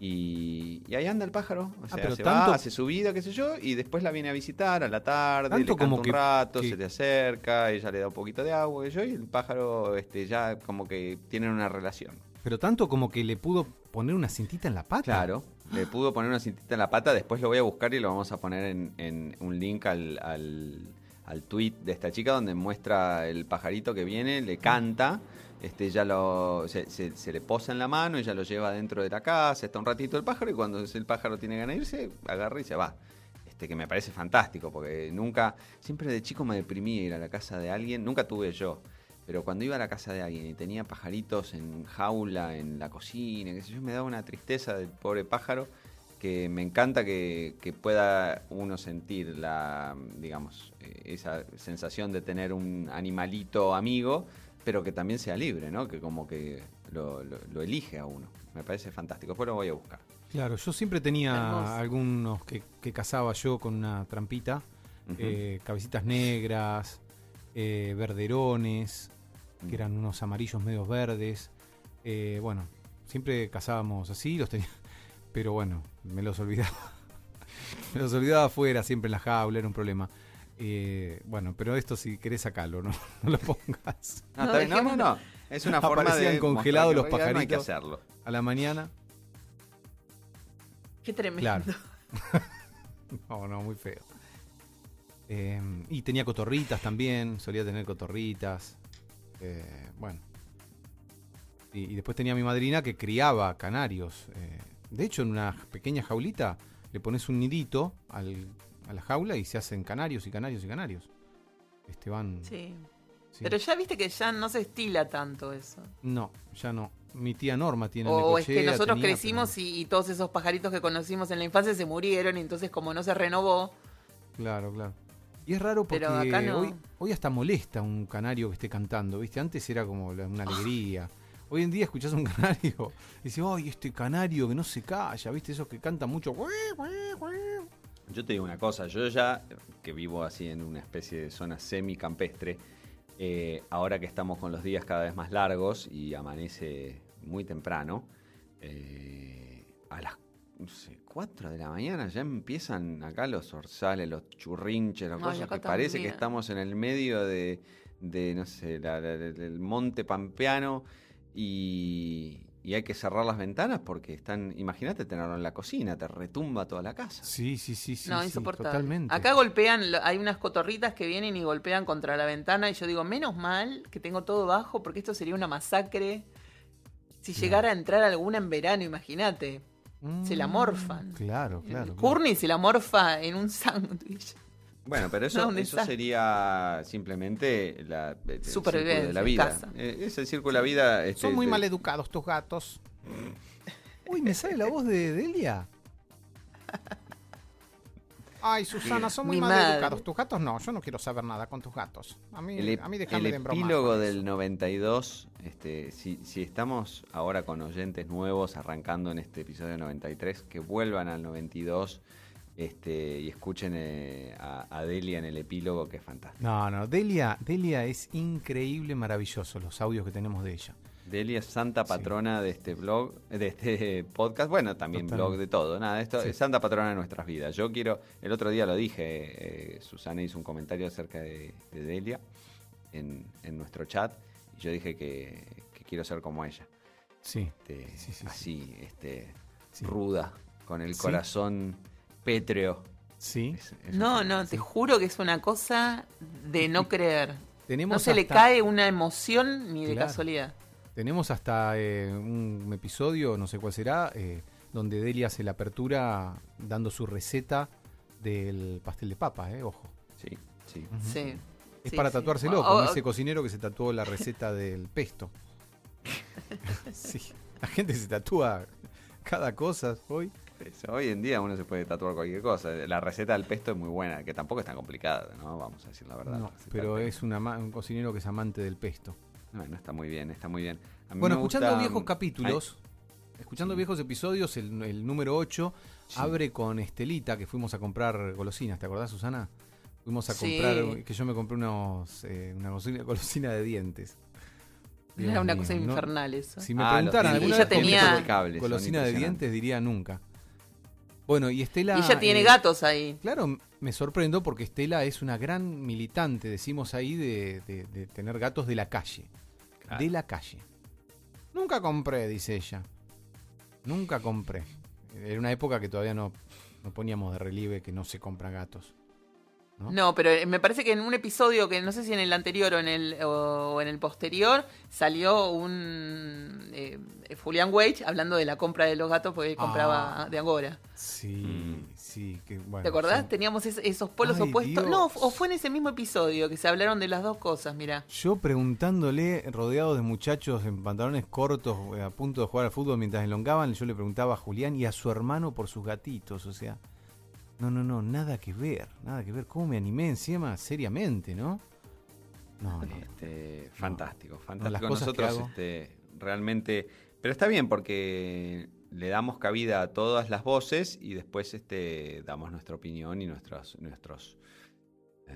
Y, y ahí anda el pájaro. O sea, Ah, pero se tanto- va, hace su vida, qué sé yo, y después la viene a visitar a la tarde, Tanto le canta como un que- rato, que- se te acerca, ella le da un poquito de agua, qué sé yo, y el pájaro este, ya como que tienen una relación. Pero tanto como que le pudo poner una cintita en la pata. Claro, le pudo poner una cintita en la pata, después lo voy a buscar y lo vamos a poner en, en un link al, al, al tweet de esta chica donde muestra el pajarito que viene, le canta, este ya lo se, se- le posa en la mano, ella lo lleva dentro de la casa, está un ratito el pájaro y cuando el pájaro tiene ganas de irse, agarra y se va. Este que me parece fantástico, porque nunca, siempre de chico me deprimía ir a la casa de alguien, nunca tuve yo. Pero cuando iba a la casa de alguien y tenía pajaritos en jaula, en la cocina, qué sé yo, me daba una tristeza del pobre pájaro que me encanta que, que pueda uno sentir la, digamos, eh, esa sensación de tener un animalito amigo, pero que también sea libre, ¿no? Que como que lo, lo- lo elige a uno. Me parece fantástico. Después lo voy a buscar. Claro, yo siempre tenía Hermoso. algunos que, que cazaba yo con una trampita, eh, cabecitas negras, eh, verderones, Mm. que eran unos amarillos medios verdes. Eh, bueno, siempre cazábamos así, los tenía, pero bueno, me los olvidaba. me los olvidaba afuera, siempre en la jaula, era un problema. Eh, bueno, pero esto si querés sacarlo, no, no lo pongas. No, No, no, no, dejémoslo. no. Es una forma de. Aparecían congelados los No hay que pajaritos. hacerlo. A la mañana, Qué tremendo. Claro. no, no, muy feo. Eh, y tenía cotorritas también, solía tener cotorritas. Eh, bueno. Y, y después tenía mi madrina que criaba canarios. Eh, de hecho, en una pequeña jaulita le pones un nidito al- a la jaula y se hacen canarios y canarios y canarios. Este van. Sí. sí. Pero ya viste que ya no se estila tanto eso. No, ya no. Mi tía Norma tiene O es que nosotros tenía, crecimos pero- y, y todos esos pajaritos que conocimos en la infancia se murieron y entonces como no se renovó, Claro, claro. Y es raro porque Pero acá no. hoy, hoy hasta molesta un canario que esté cantando, ¿viste? Antes era como una alegría. Hoy en día escuchás un canario y dices, ¡ay, este canario que no se calla! ¿Viste? Esos que cantan mucho. Yo te digo una cosa, yo ya, que vivo así en una especie de zona semicampestre, eh, ahora que estamos con los días cada vez más largos y amanece muy temprano, eh, a las no sé, 4 de la mañana ya empiezan acá los orzales, los churrinches, las cosas que parece que estamos en el medio de, de, no sé, la- la- la- del monte pampeano y, y hay que cerrar las ventanas porque están, imagínate tenerlo en la cocina, te retumba toda la casa. Sí, sí, sí, sí. no, sí, insoportable. Totalmente. Acá golpean, hay unas cotorritas que vienen y golpean contra la ventana y yo digo, menos mal que tengo todo bajo porque esto sería una masacre. Si llegara a entrar alguna en verano, imagínate. se la Mm, morfan. Claro, claro. claro. Courtney se la morfa en un sándwich. Bueno, pero eso, No, eso sería simplemente la, el- el Supervivencia, círculo de la vida. casa. Eh, Es el círculo de la vida. este, Son muy de- maleducados tus gatos. Uy, ¿me sale la voz de Delia? Ay, Susana, son muy Mi maleducados. madre. Tus gatos no, yo no quiero saber nada con tus gatos. A mí, El, a mí el déjame de embromar epílogo del eso. 92, este, si, si estamos ahora con oyentes nuevos arrancando en este episodio 93, que vuelvan al 92 este, y escuchen eh, a, a Delia en el epílogo, que es fantástico. No, no, Delia, Delia es increíble, maravilloso los audios que tenemos de ella. Delia es santa Sí. patrona de este blog, de este podcast, bueno, también blog de todo, nada, esto Sí. es santa patrona de nuestras vidas. Yo quiero, el otro día lo dije, eh, Susana hizo un comentario acerca de, de Delia en, en nuestro chat, y yo dije que, que quiero ser como ella, Sí, este, Sí, sí, sí. así, este, ruda, con el corazón pétreo. Sí. Es- es No, un- no, te juro que es una cosa de no creer. Tenemos No se le cae una emoción ni de casualidad. Tenemos hasta eh, un episodio, no sé cuál será, eh, donde Delia hace la apertura dando su receta del pastel de papa, eh, ojo. Sí, sí. Sí. Es sí, para sí. tatuárselo, O- como ese cocinero que se tatuó la receta del pesto. sí, la gente se tatúa cada cosa hoy. Eso, Hoy en día uno se puede tatuar cualquier cosa. La receta del pesto es muy buena, que tampoco es tan complicada, ¿no? Vamos a decir la verdad. No, La receta pero es un cocinero que es amante del pesto. Bueno, está muy bien, está muy bien. A mí Bueno, me escuchando gusta- viejos capítulos, escuchando Sí. viejos episodios, el, el número 8 Sí. abre con Estelita, que fuimos a comprar golosinas, ¿te acordás, Susana? Fuimos a Sí. comprar, que yo me compré unos, eh, una golosina, golosina de dientes. Dios Era una mío, cosa ¿no? infernal eso. Si me Ah, preguntaran alguna vez tenía- golosina de dientes, diría nunca. Bueno, y Estela... y ella tiene eh, gatos ahí. Claro, me sorprendo porque Estela es una gran militante, decimos ahí, de, de- de tener gatos de la calle. Claro. De la calle. Nunca compré, dice ella. Nunca compré. Era una época que todavía no, no poníamos de relieve que no se compran gatos. ¿No? No, pero eh, me parece que en un episodio que no sé si en el anterior o en el, o en el posterior salió un eh, Julián Wage hablando de la compra de los gatos porque él compraba Ah. de Angora. Sí, Mm. sí, que bueno. ¿Te acordás? sí. Teníamos es- esos polos Ay, opuestos. Dios. No, o fue en ese mismo episodio que se hablaron de las dos cosas, mira. Yo preguntándole, rodeado de muchachos en pantalones cortos, eh, a punto de jugar al fútbol mientras elongaban, yo le preguntaba a Julián y a su hermano por sus gatitos, o sea, no, no, no, nada que ver, nada que ver. ¿Cómo me animé encima? Seriamente, ¿no? No, no. Este, fantástico, las fantástico. cosas que Nosotros hago. este, realmente... Pero está bien porque le damos cabida a todas las voces y después este, damos nuestra opinión y nuestros, nuestros eh,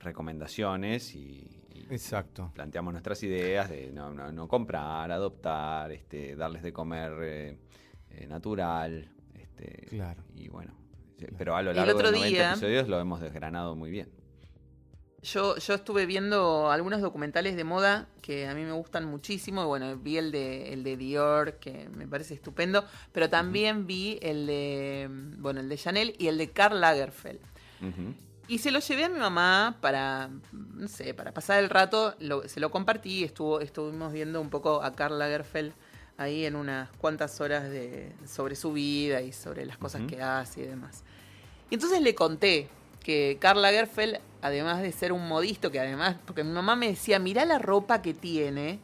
recomendaciones y, y Exacto. planteamos nuestras ideas de no, no- no comprar, adoptar, este, darles de comer eh, eh, natural. Este, Claro. Y bueno, pero a lo El largo otro de 90 día- episodios lo hemos desgranado muy bien. Yo, yo estuve viendo algunos documentales de moda que a mí me gustan muchísimo. y Bueno, vi el de, el de Dior, que me parece estupendo, pero también vi el de, bueno, el de Chanel y el de Karl Lagerfeld. Y se lo llevé a mi mamá para, no sé, para pasar el rato, lo- se lo compartí, estuvo, estuvimos viendo un poco a Karl Lagerfeld ahí en unas cuantas horas de, sobre su vida y sobre las cosas que hace y demás. Y entonces le conté que Karl Lagerfeld, además de ser un modisto, que además, porque mi mamá me decía, mirá la ropa que tiene,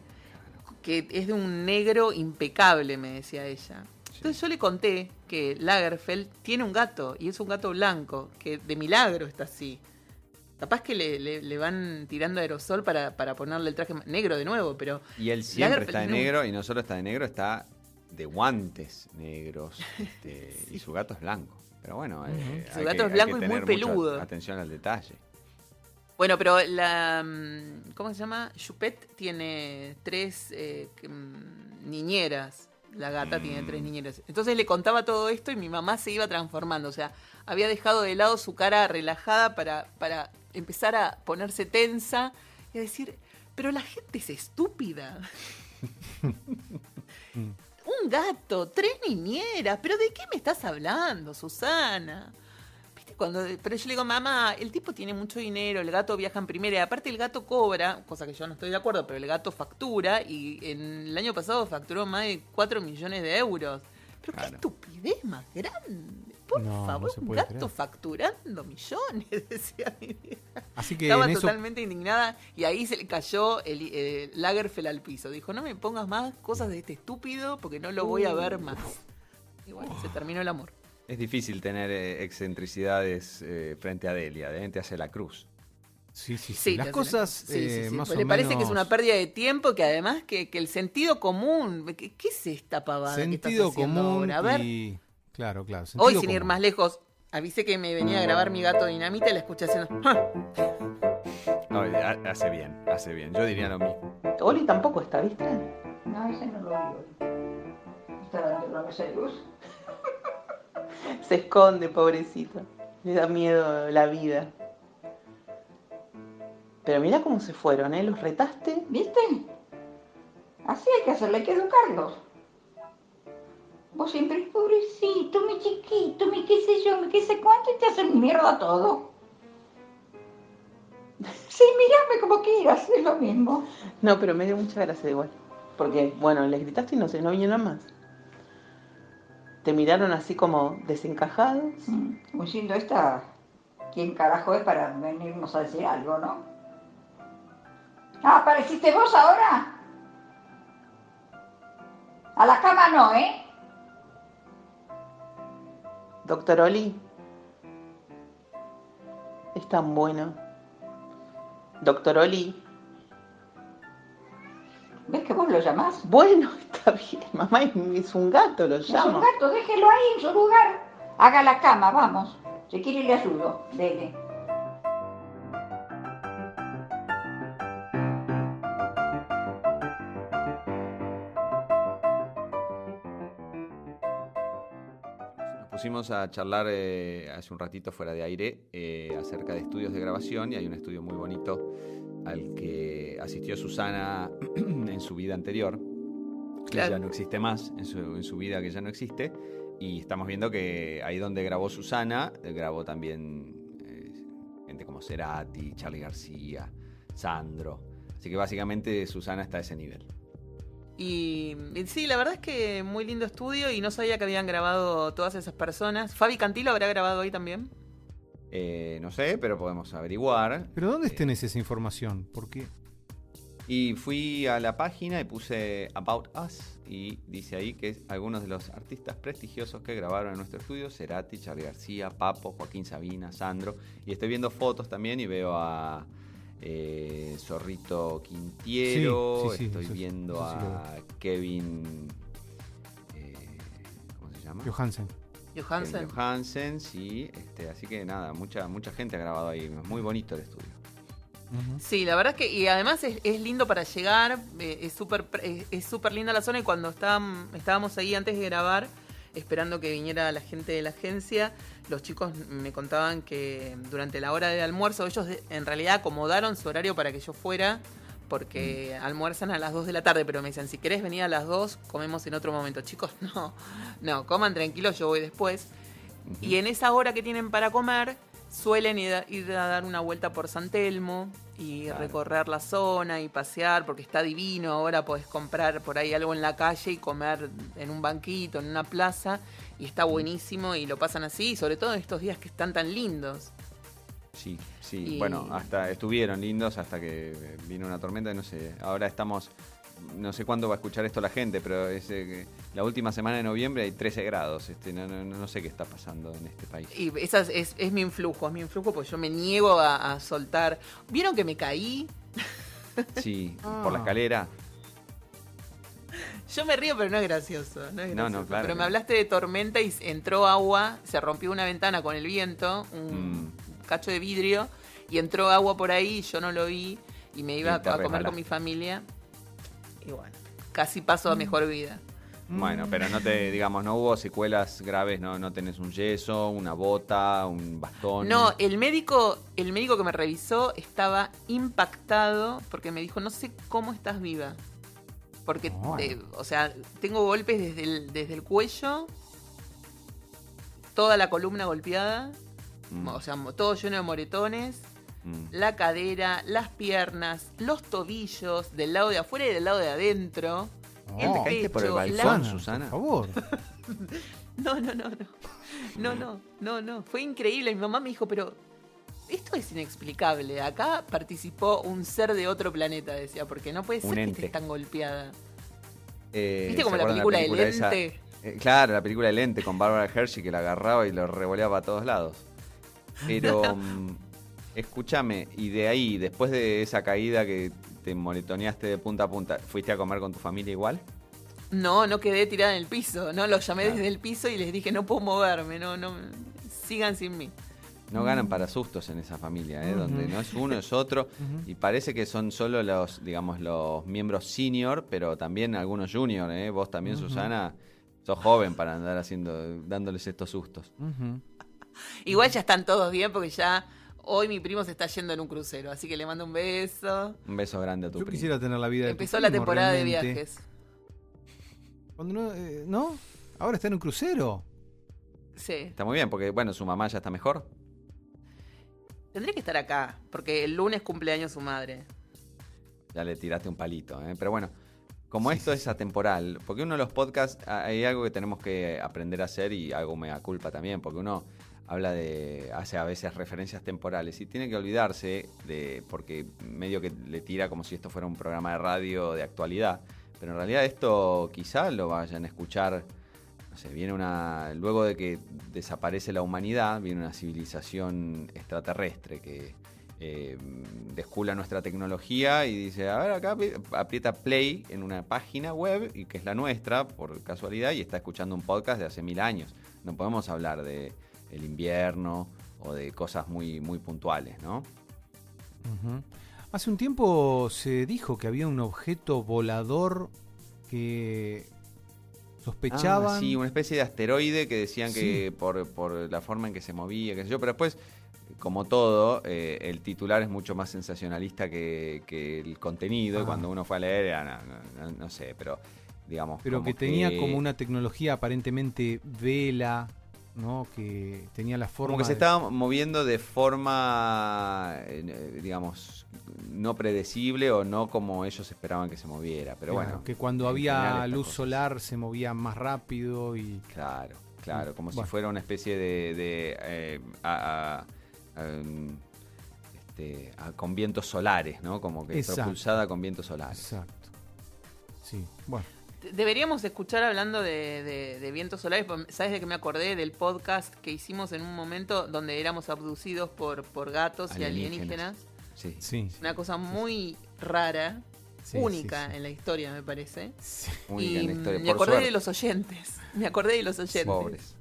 que es de un negro impecable, me decía ella. Entonces yo le conté que Lagerfeld tiene un gato, y es un gato blanco, que de milagro está así. Capaz que le, le- le van tirando aerosol para, para ponerle el traje negro de nuevo, pero Y él siempre Lagerfeld está de negro y no solo está de negro, está de guantes negros este, y su gato es blanco. Pero bueno, eh, Su hay gato que- es hay blanco que y muy peludo. Atención al detalle. Bueno, pero la. mm, ¿Cómo se llama? Chupet tiene tres eh, mm, niñeras. La gata tiene tres niñeras. Entonces le contaba todo esto y mi mamá se iba transformando. O sea, había dejado de lado su cara relajada para, para empezar a ponerse tensa y a decir: Pero la gente es estúpida. Un gato, tres niñeras. ¿Pero de qué me estás hablando, Susana? ¿Viste? Cuando, pero yo le digo, mamá, el tipo tiene mucho dinero, el gato viaja en primera, y aparte el gato cobra, cosa que yo no estoy de acuerdo, pero el gato factura, y en el año pasado facturó más de 4 millones de euros. Pero qué estupidez más grande. Por No, no favor, se un puede gato creer. facturando millones, decía mi vieja. Así que Estaba en eso, totalmente indignada y ahí se le cayó el, eh, Lagerfeld al piso. Dijo, no me pongas más cosas de este estúpido porque no lo voy a ver más. Y bueno, se terminó el amor. Es difícil tener eh, excentricidades eh, frente a Delia, de gente hace la cruz. sí, sí, sí, Sí, las te cosas sí, eh, sí. más Pues o le parece que es una pérdida de tiempo que además que, que el sentido común, ¿qué, qué es esta pavada que sentido estás haciendo común ahora? A ver, y claro, claro. hoy sin ir más lejos, avisé que me venía a grabar mi gato dinamita y la escuché haciendo... Ay, ha- hace bien, hace bien. Yo diría lo mismo. Oli tampoco está, ¿viste? No, ese no lo vi hoy. Está dando la mesa de luz. Se esconde, pobrecito. Le da miedo la vida. Pero mira cómo se fueron, ¿eh? ¿Los retaste? ¿Viste? Así hay que hacerle, hay que educarlos. Vos siempre, pobrecito, mi chiquito, mi qué sé yo, mi qué sé cuánto, y te hacen mierda todo. Sí, mírame como quieras, es lo mismo. No, pero me dio mucha gracia igual. Porque, bueno, les gritaste y no sé, no vinieron más. Te miraron así como desencajados. Mm, Como diciendo esta, ¿quién carajo es para venirnos a decir algo, no? Ah, ¿apareciste vos ahora? A la cama no, ¿eh? Doctor Oli. Es tan bueno. Doctor Oli. ¿Ves que vos lo llamás? Bueno, está bien. Mamá es, un gato, lo Es un llamo. gato, déjelo ahí en su lugar. Haga la cama, vamos. Si quiere le ayudo. Dele. Pusimos a charlar eh, hace un ratito fuera de aire eh, acerca de estudios de grabación y hay un estudio muy bonito al que asistió Susana en su vida anterior, que Claro. ya no existe más, en su, en su vida que ya no existe, y estamos viendo que ahí donde grabó Susana, eh, grabó también eh, gente como Cerati, Charlie García, Sandro. Así que básicamente Susana está a ese nivel. Y, y sí, la verdad es que muy lindo estudio y no sabía que habían grabado todas esas personas. Fabi Cantilo habrá grabado ahí también. Eh, no sé, pero podemos averiguar. ¿Pero dónde Eh, tenés esa información? ¿Por qué? Y fui a la página y puse About Us y dice ahí que algunos de los artistas prestigiosos que grabaron en nuestro estudio, Cerati, Charlie García, Papo, Joaquín Sabina, Sandro. Y estoy viendo fotos también y veo a eh, Zorrito Quintiero, Sí, sí, sí, estoy viendo a Kevin... eh, ¿Cómo se llama? Johansen. Johansen. Sí. Este, así que nada, mucha, mucha gente ha grabado ahí. Muy bonito el estudio. Sí, la verdad es que, y además es, es lindo para llegar, eh, es súper es, es súper linda la zona y cuando estábam- estábamos ahí antes de grabar, esperando que viniera la gente de la agencia, los chicos me contaban que durante la hora de almuerzo ellos en realidad acomodaron su horario para que yo fuera, porque almuerzan a las 2 de la tarde, pero me dicen, si querés venir a las 2, comemos en otro momento. Chicos, no, no, coman tranquilos, yo voy después. Y en esa hora que tienen para comer, suelen ir a, ir a dar una vuelta por San Telmo y Claro. recorrer la zona y pasear, porque está divino. Ahora podés comprar por ahí algo en la calle y comer en un banquito, en una plaza, y está buenísimo y lo pasan así, sobre todo en estos días que están tan lindos. Sí, sí. Y- Bueno, hasta estuvieron lindos hasta que vino una tormenta y no sé. Ahora estamos. No sé cuándo va a escuchar esto la gente, pero es, eh, la última semana de noviembre hay 13 grados. Este, no, no, no sé qué está pasando en este país. Y esa es, es- es mi influjo, es mi influjo porque yo me niego a, a soltar. ¿Vieron que me caí? Sí, Ah. por la escalera. Yo me río, pero no es gracioso. No, es No, no, claro Pero me hablaste de tormenta y entró agua, se rompió una ventana con el viento, un Mm. cacho de vidrio, y entró agua por ahí y yo no lo vi y me iba Y a, comer con mi familia. Y bueno, casi paso a mejor vida. Bueno, Mm. pero no te, digamos, no hubo secuelas graves, no, no tenés un yeso, una bota, un bastón. No, el médico, el médico que me revisó estaba impactado porque me dijo, no sé cómo estás viva. Porque, Bueno. eh, o sea, tengo golpes desde el, desde el cuello, toda la columna golpeada, Mm, o sea, todo lleno de moretones, mm. la cadera, las piernas, los tobillos, del lado de afuera y del lado de adentro. Oh. ¿Te caíste por el balcón, la- Susana? Por favor. No, no, no, no. No, no, no, no. Fue increíble. Mi mamá me dijo, pero esto es inexplicable. Acá participó un ser de otro planeta, decía, porque no puede ser que estés tan golpeada. Eh, ¿Viste ¿se como la película del esa? ente? Eh, claro, la película del ente con Barbara Hershey que la agarraba y lo revoleaba a todos lados. Pero mm, escúchame, y de ahí, después de esa caída que te moretoneaste de punta a punta, ¿fuiste a comer con tu familia igual? No, no quedé tirada en el piso. No, los llamé Claro. desde el piso y les dije, no puedo moverme, no, no, sigan sin mí. No ganan para sustos en esa familia, ¿eh? donde no es uno, es otro. Y parece que son solo los, digamos, los miembros senior, pero también algunos junior, ¿eh? Vos también. Susana, sos joven para andar haciendo, dándoles estos sustos. Igual ya están todos bien porque ya hoy mi primo se está yendo en un crucero, así que le mando un beso. Un beso grande a tu Yo primo. quisiera tener la vida de tu Empezó la temporada de viajes. Cuando no, eh, ¿No? Ahora está en un crucero. Sí. Está muy bien, porque bueno, su mamá ya está mejor. Tendría que estar acá, porque el lunes cumpleaños su madre. Ya le tiraste un palito, ¿eh? Pero bueno, como esto es atemporal, porque uno de los podcasts, ah, hay algo que tenemos que aprender a hacer y algo me da culpa también, porque uno habla de, hace a veces referencias temporales y tiene que olvidarse de, porque medio que le tira como si esto fuera un programa de radio de actualidad, pero en realidad esto quizá lo vayan a escuchar, no sé, viene una, luego de que desaparece la humanidad, viene una civilización extraterrestre que eh, descula nuestra tecnología y dice, a ver, acá apri- aprieta play en una página web, y que es la nuestra, por casualidad, y está escuchando un podcast de hace mil años. No podemos hablar de el invierno o de cosas muy, muy puntuales, ¿no? Hace un tiempo se dijo que había un objeto volador que sospechaban. Ah, sí, una especie de asteroide que decían que por, por la forma en que se movía, qué sé yo, pero después, como todo, eh, el titular es mucho más sensacionalista que, que el contenido, y Ah. cuando uno fue a leer, era, no, no- no- no sé, pero digamos... pero que tenía como una tecnología aparentemente vela, ¿no? Que tenía la forma. Como que se de- estaba moviendo de forma, eh, digamos, no predecible o no como ellos esperaban que se moviera. Pero Claro, bueno. que cuando había luz solar se movía más rápido y. Claro, claro, como Bueno. si fuera una especie de... de, eh, a- a- a, este, a- con vientos solares, ¿no? Como que propulsada con vientos solares. Exacto. Sí, bueno. Deberíamos escuchar hablando de, de- de vientos solares. ¿Sabes de qué me acordé? Del podcast que hicimos en un momento donde éramos abducidos por, por gatos y Alienígenas. alienígenas. Sí. Sí. Una cosa muy rara, sí, única sí, sí. en la historia, me parece. Sí. Única y en la historia. me Por acordé suerte. de los oyentes. Me acordé de los oyentes. Pobres.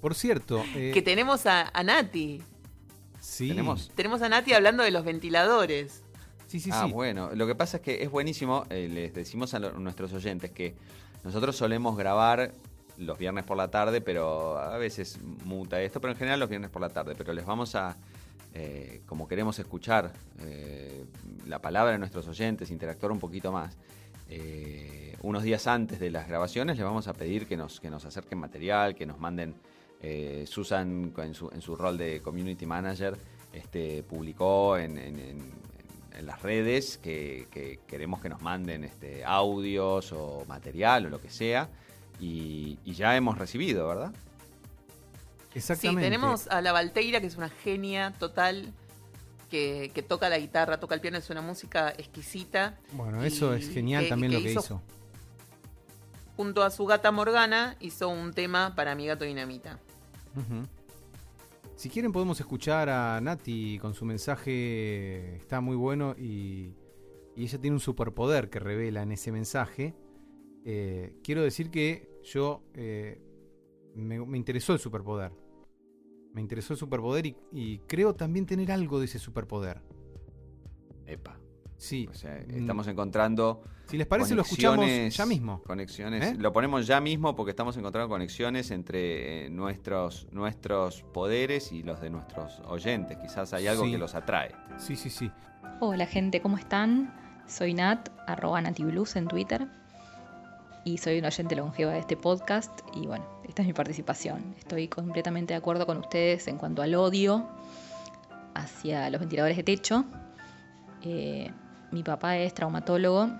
Por cierto, eh, Que tenemos a, a Nati. sí. ¿Tenemos? Tenemos a Nati hablando de los ventiladores. Sí, sí, ah, sí. bueno. Lo que pasa es que es buenísimo. eh, les decimos a lo- nuestros oyentes que nosotros solemos grabar los viernes por la tarde, pero a veces muta esto, pero en general los viernes por la tarde. Pero les vamos a, eh, como queremos escuchar eh, la palabra de nuestros oyentes, interactuar un poquito más. eh, unos días antes de las grabaciones les vamos a pedir que nos, que nos acerquen material, que nos manden. Susan en su, en su rol de community manager este, publicó en, en- en- en las redes que, que queremos que nos manden este, audios o material o lo que sea. Y, y ya hemos recibido, ¿verdad? Exactamente. Sí, tenemos a la Valteira, que es una genia total, que, que toca la guitarra, toca el piano, es una música exquisita. Bueno, eso y es genial que- también que lo que hizo- hizo. Junto a su gata Morgana, hizo un tema para mi gato Dinamita. Si quieren podemos escuchar a Nati con su mensaje, está muy bueno y, ella tiene un superpoder que revela en ese mensaje. Eh, quiero decir que yo eh, me, interesó el superpoder. Me interesó el superpoder y creo también tener algo de ese superpoder. Epa. Sí. O sea, Mm, estamos encontrando. si les parece lo escuchamos conexiones- ya mismo. Conexiones. ¿Eh? Lo ponemos ya mismo porque estamos encontrando conexiones entre eh, nuestros, nuestros poderes y los de nuestros oyentes. Quizás hay algo Sí. que los atrae. Sí, sí, sí. Hola gente, ¿cómo están? Soy Nat, arroba natiblues en Twitter. Y soy un oyente longeva de este podcast. Y bueno, esta es mi participación. Estoy completamente de acuerdo con ustedes en cuanto al odio hacia los ventiladores de techo. Eh, mi papá es traumatólogo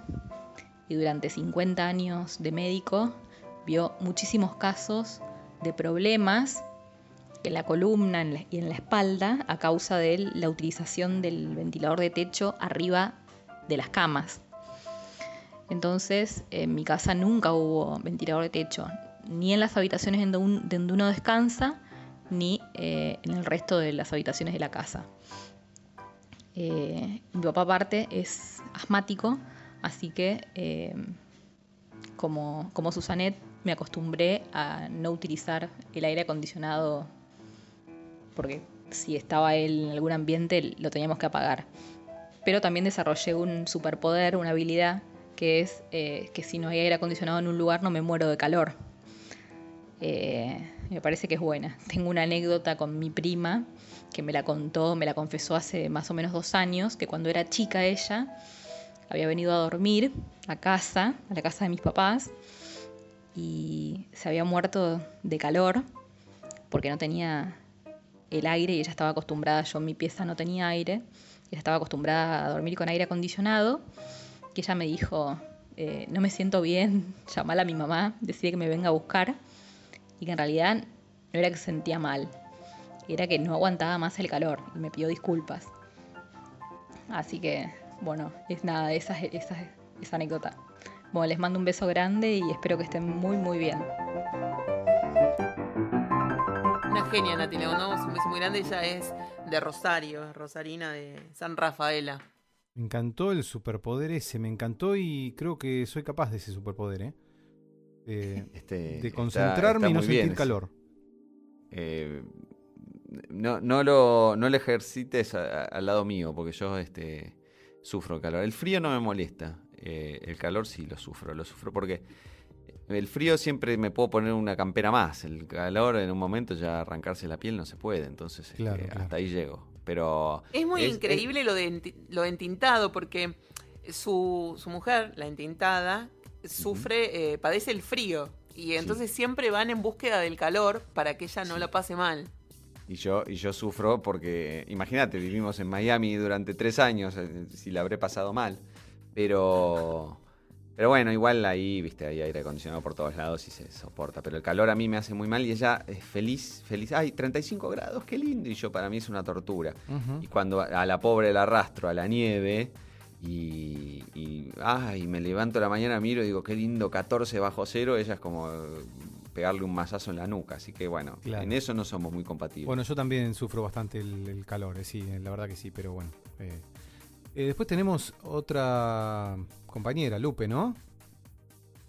y durante 50 años de médico vio muchísimos casos de problemas en la columna y en la espalda a causa de la utilización del ventilador de techo arriba de las camas. Entonces, en mi casa nunca hubo ventilador de techo, ni en las habitaciones donde uno descansa, ni eh, en el resto de las habitaciones de la casa. Eh, mi papá aparte es asmático, así que eh, como, como Susanet me acostumbré a no utilizar el aire acondicionado porque si estaba él en algún ambiente lo teníamos que apagar. Pero también desarrollé un superpoder, una habilidad, que es eh, que si no hay aire acondicionado en un lugar no me muero de calor. Eh, me parece que es buena. Tengo una anécdota con mi prima que me la contó, me la confesó hace más o menos dos años, que cuando era chica ella había venido a dormir a casa, a la casa de mis papás, y se había muerto de calor porque no tenía el aire y ella estaba acostumbrada, yo en mi pieza no tenía aire, ella estaba acostumbrada a dormir con aire acondicionado, que ella me dijo, eh, no me siento bien, llamala a mi mamá, decide que me venga a buscar, y que en realidad no era que se sentía mal, era que no aguantaba más el calor y me pidió disculpas. Así que, bueno, es nada, esa, esa, esa anécdota. Bueno, les mando un beso grande y espero que estén muy, muy bien. Una genia, Nati. Le mandamos un beso muy grande. Ella es de Rosario, es rosarina de San Rafaela. Me encantó el superpoder ese, me encantó y creo que soy capaz de ese superpoder, ¿eh? Eh, Este, de concentrarme está y no sentir bien calor. Eh, no, no, lo, no lo ejercites a- a- al lado mío, porque yo este, sufro calor. El frío no me molesta. eh, el calor sí lo sufro. Lo sufro porque el frío siempre me puedo poner una campera más. El calor en un momento ya arrancarse la piel no se puede. Entonces este, Claro, hasta ahí llego. Pero Es muy Es- increíble lo de enti- lo entintado, porque su, su mujer, la entintada, sufre, eh, padece el frío. Y entonces siempre van en búsqueda del calor para que ella no la pase mal. Y yo, y yo sufro porque, imagínate, vivimos en Miami durante tres años, eh, si la habré pasado mal. Pero, pero bueno, igual ahí, viste, hay aire acondicionado por todos lados y se soporta. Pero el calor a mí me hace muy mal y ella es feliz, feliz. Ay, 35 grados, qué lindo. Y yo, para mí es una tortura. Y cuando a la pobre la arrastro a la nieve y, y, ay, me levanto a la mañana, miro y digo, qué lindo, 14 bajo cero, ella es como eh, pegarle un mazazo en la nuca. Así que bueno, Claro. en eso no somos muy compatibles. Bueno, yo también sufro bastante el, el calor, eh, sí, eh, la verdad que sí, pero bueno. eh. Eh, después tenemos otra compañera, Lupe, ¿no?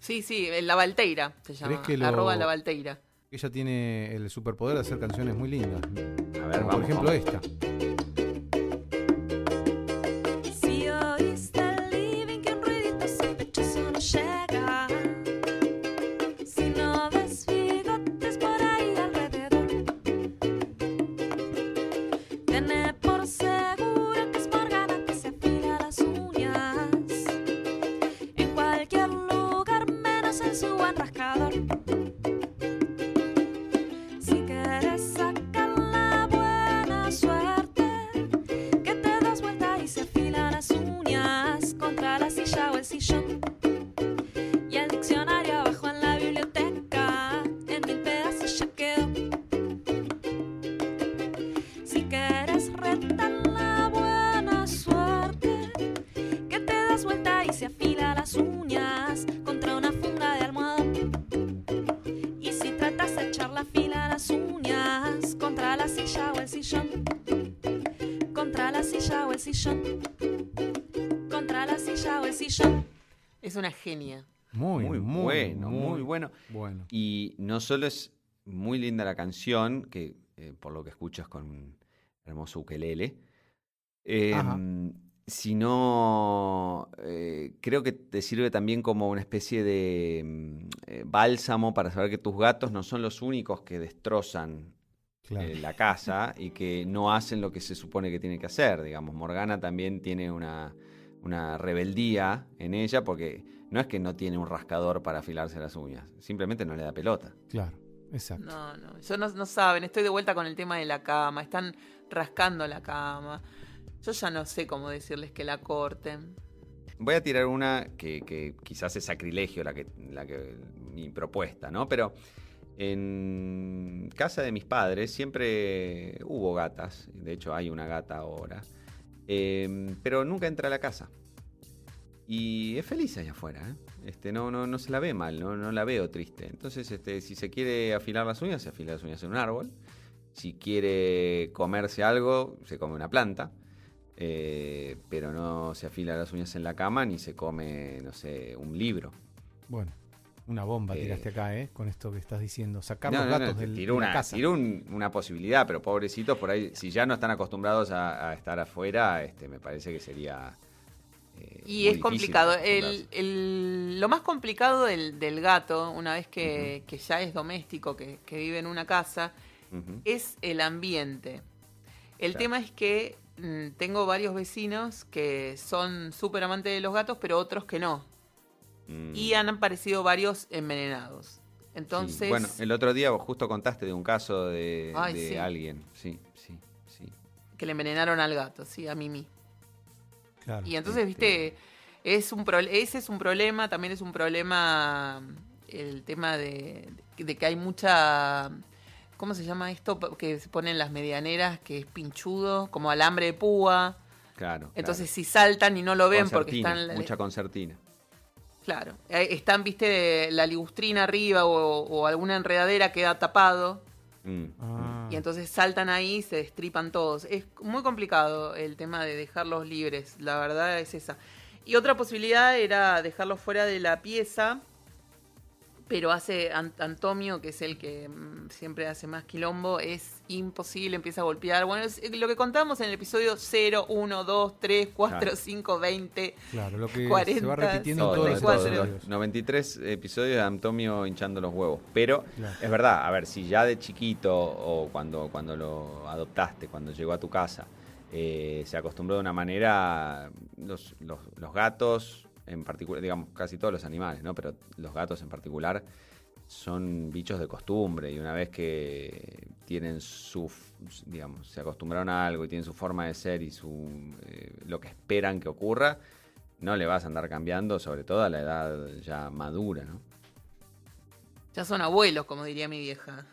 Sí, sí, la Valteira se llama. que lo- Arroba la Valteira. Ella tiene el superpoder de hacer canciones muy lindas. a ver, Como por ejemplo vamos. esta. Muy, Muy, muy, bueno, muy bueno. Bueno. Y no solo es muy linda la canción, que eh, por lo que escuchas con un hermoso ukelele, eh, Ajá. sino eh, creo que te sirve también como una especie de mm, eh, bálsamo para saber que tus gatos no son los únicos que destrozan Claro. eh, la casa y que no hacen lo que se supone que tienen que hacer. Digamos, Morgana también tiene una, una rebeldía en ella porque no es que no tiene un rascador para afilarse las uñas, simplemente no le da pelota. Claro, exacto. No, no, eso no, no saben. Estoy de vuelta con el tema de la cama. Están rascando la cama. Yo ya no sé cómo decirles que la corten. Voy a tirar una que, que quizás es sacrilegio la que, la que mi propuesta, ¿no? Pero en casa de mis padres siempre hubo gatas, de hecho hay una gata ahora, eh, pero nunca entra a la casa. Y es feliz allá afuera, ¿eh? Este, no, no, no se la ve mal, no, no la veo triste. Entonces, este, si se quiere afilar las uñas, se afila las uñas en un árbol. Si quiere comerse algo, se come una planta. Eh, pero no se afila las uñas en la cama ni se come, no sé, un libro. Bueno, una bomba Eh, tiraste acá, ¿eh? Con esto que estás diciendo. Sacar No, los no, no, gatos del, tiró de la casa. tiró un- una posibilidad, pero pobrecitos por ahí, si ya no están acostumbrados a, a estar afuera, este, me parece que sería. Eh, Y es complicado. El, lo más complicado del, del gato, una vez que, que ya es doméstico, que, que vive en una casa, es el ambiente. El Claro. tema es que mm, tengo varios vecinos que son súper amantes de los gatos, pero otros que no. Mm. Y han aparecido varios envenenados. Sí. Entonces, Bueno, el otro día vos justo contaste de un caso de, Ay, de sí. alguien. Sí, sí, sí. que le envenenaron al gato, sí, a Mimi. Claro. Y entonces, viste, es un pro- ese es un problema, también es un problema el tema de, de que hay mucha... ¿Cómo se llama esto? Que se ponen las medianeras, que es pinchudo, como alambre de púa. Claro. Entonces, si saltan y no lo ven porque Concertina, están... Mucha concertina. Claro, están, viste, la ligustrina arriba o, o alguna enredadera queda tapado. Mm, Ah, Y entonces saltan ahí y se destripan todos. Es muy complicado el tema de dejarlos libres, la verdad es esa. Y otra posibilidad era dejarlos fuera de la pieza, pero hace An- Antonio, que es el que mm, siempre hace más quilombo, es imposible, empieza a golpear. Bueno, es lo que contamos en el episodio 0, 1, 2, 3, 4, Claro. 5, 20. claro, lo que se 40, va repitiendo Todo, en todos los 93 episodios de Antonio hinchando los huevos. Pero Claro. es verdad, a ver, si ya de chiquito o cuando, cuando lo adoptaste, cuando llegó a tu casa, eh, se acostumbró de una manera, los, los- los gatos en particular, digamos casi todos los animales, ¿no? Pero los gatos en particular son bichos de costumbre y una vez que tienen su, digamos, se acostumbraron a algo y tienen su forma de ser y su eh, lo que esperan que ocurra, no le vas a andar cambiando, sobre todo a la edad ya madura, ¿no? Ya son abuelos, como diría mi vieja.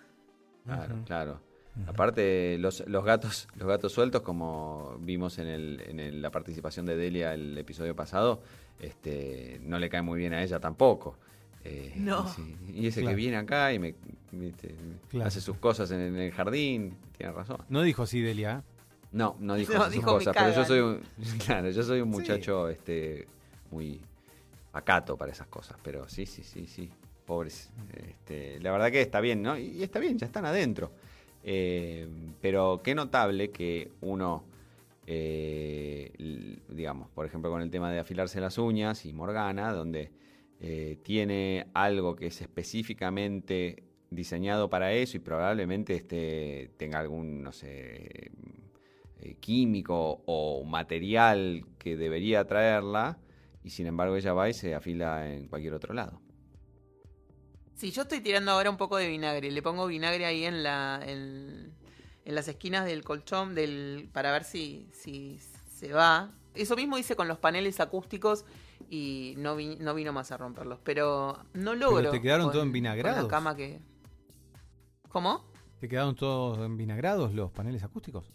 Claro, claro. Aparte, los, los gatos, los gatos sueltos, como vimos en, el, en el- la participación de Delia el episodio pasado, este, no le cae muy bien a ella tampoco. Eh, No. Y, sí, y ese que viene acá y me, Claro. hace sus cosas en, en el jardín, tiene razón. No dijo así, Delia. No, no dijo No, dijo, "Me cosas, pero yo cagan". soy un, claro, yo soy un muchacho este, muy acato para esas cosas, pero sí, sí, sí, sí, pobres. Este, la verdad que está bien, ¿no? Y, y está bien, ya están adentro. Eh, pero qué notable que uno, eh, digamos, por ejemplo, con el tema de afilarse las uñas y Morgana, donde eh, tiene algo que es específicamente diseñado para eso y probablemente este, tenga algún, no sé, eh, químico o material que debería traerla y sin embargo ella va y se afila en cualquier otro lado. Sí, yo estoy tirando ahora un poco de vinagre. Le pongo vinagre ahí en la en, en las esquinas del colchón del para ver si, si se va. Eso mismo hice con los paneles acústicos y no, vi- no vino más a romperlos. Pero no logro. te quedaron con- todo con envinagrados. la cama que... ¿Cómo? ¿Te quedaron todos envinagrados los paneles acústicos?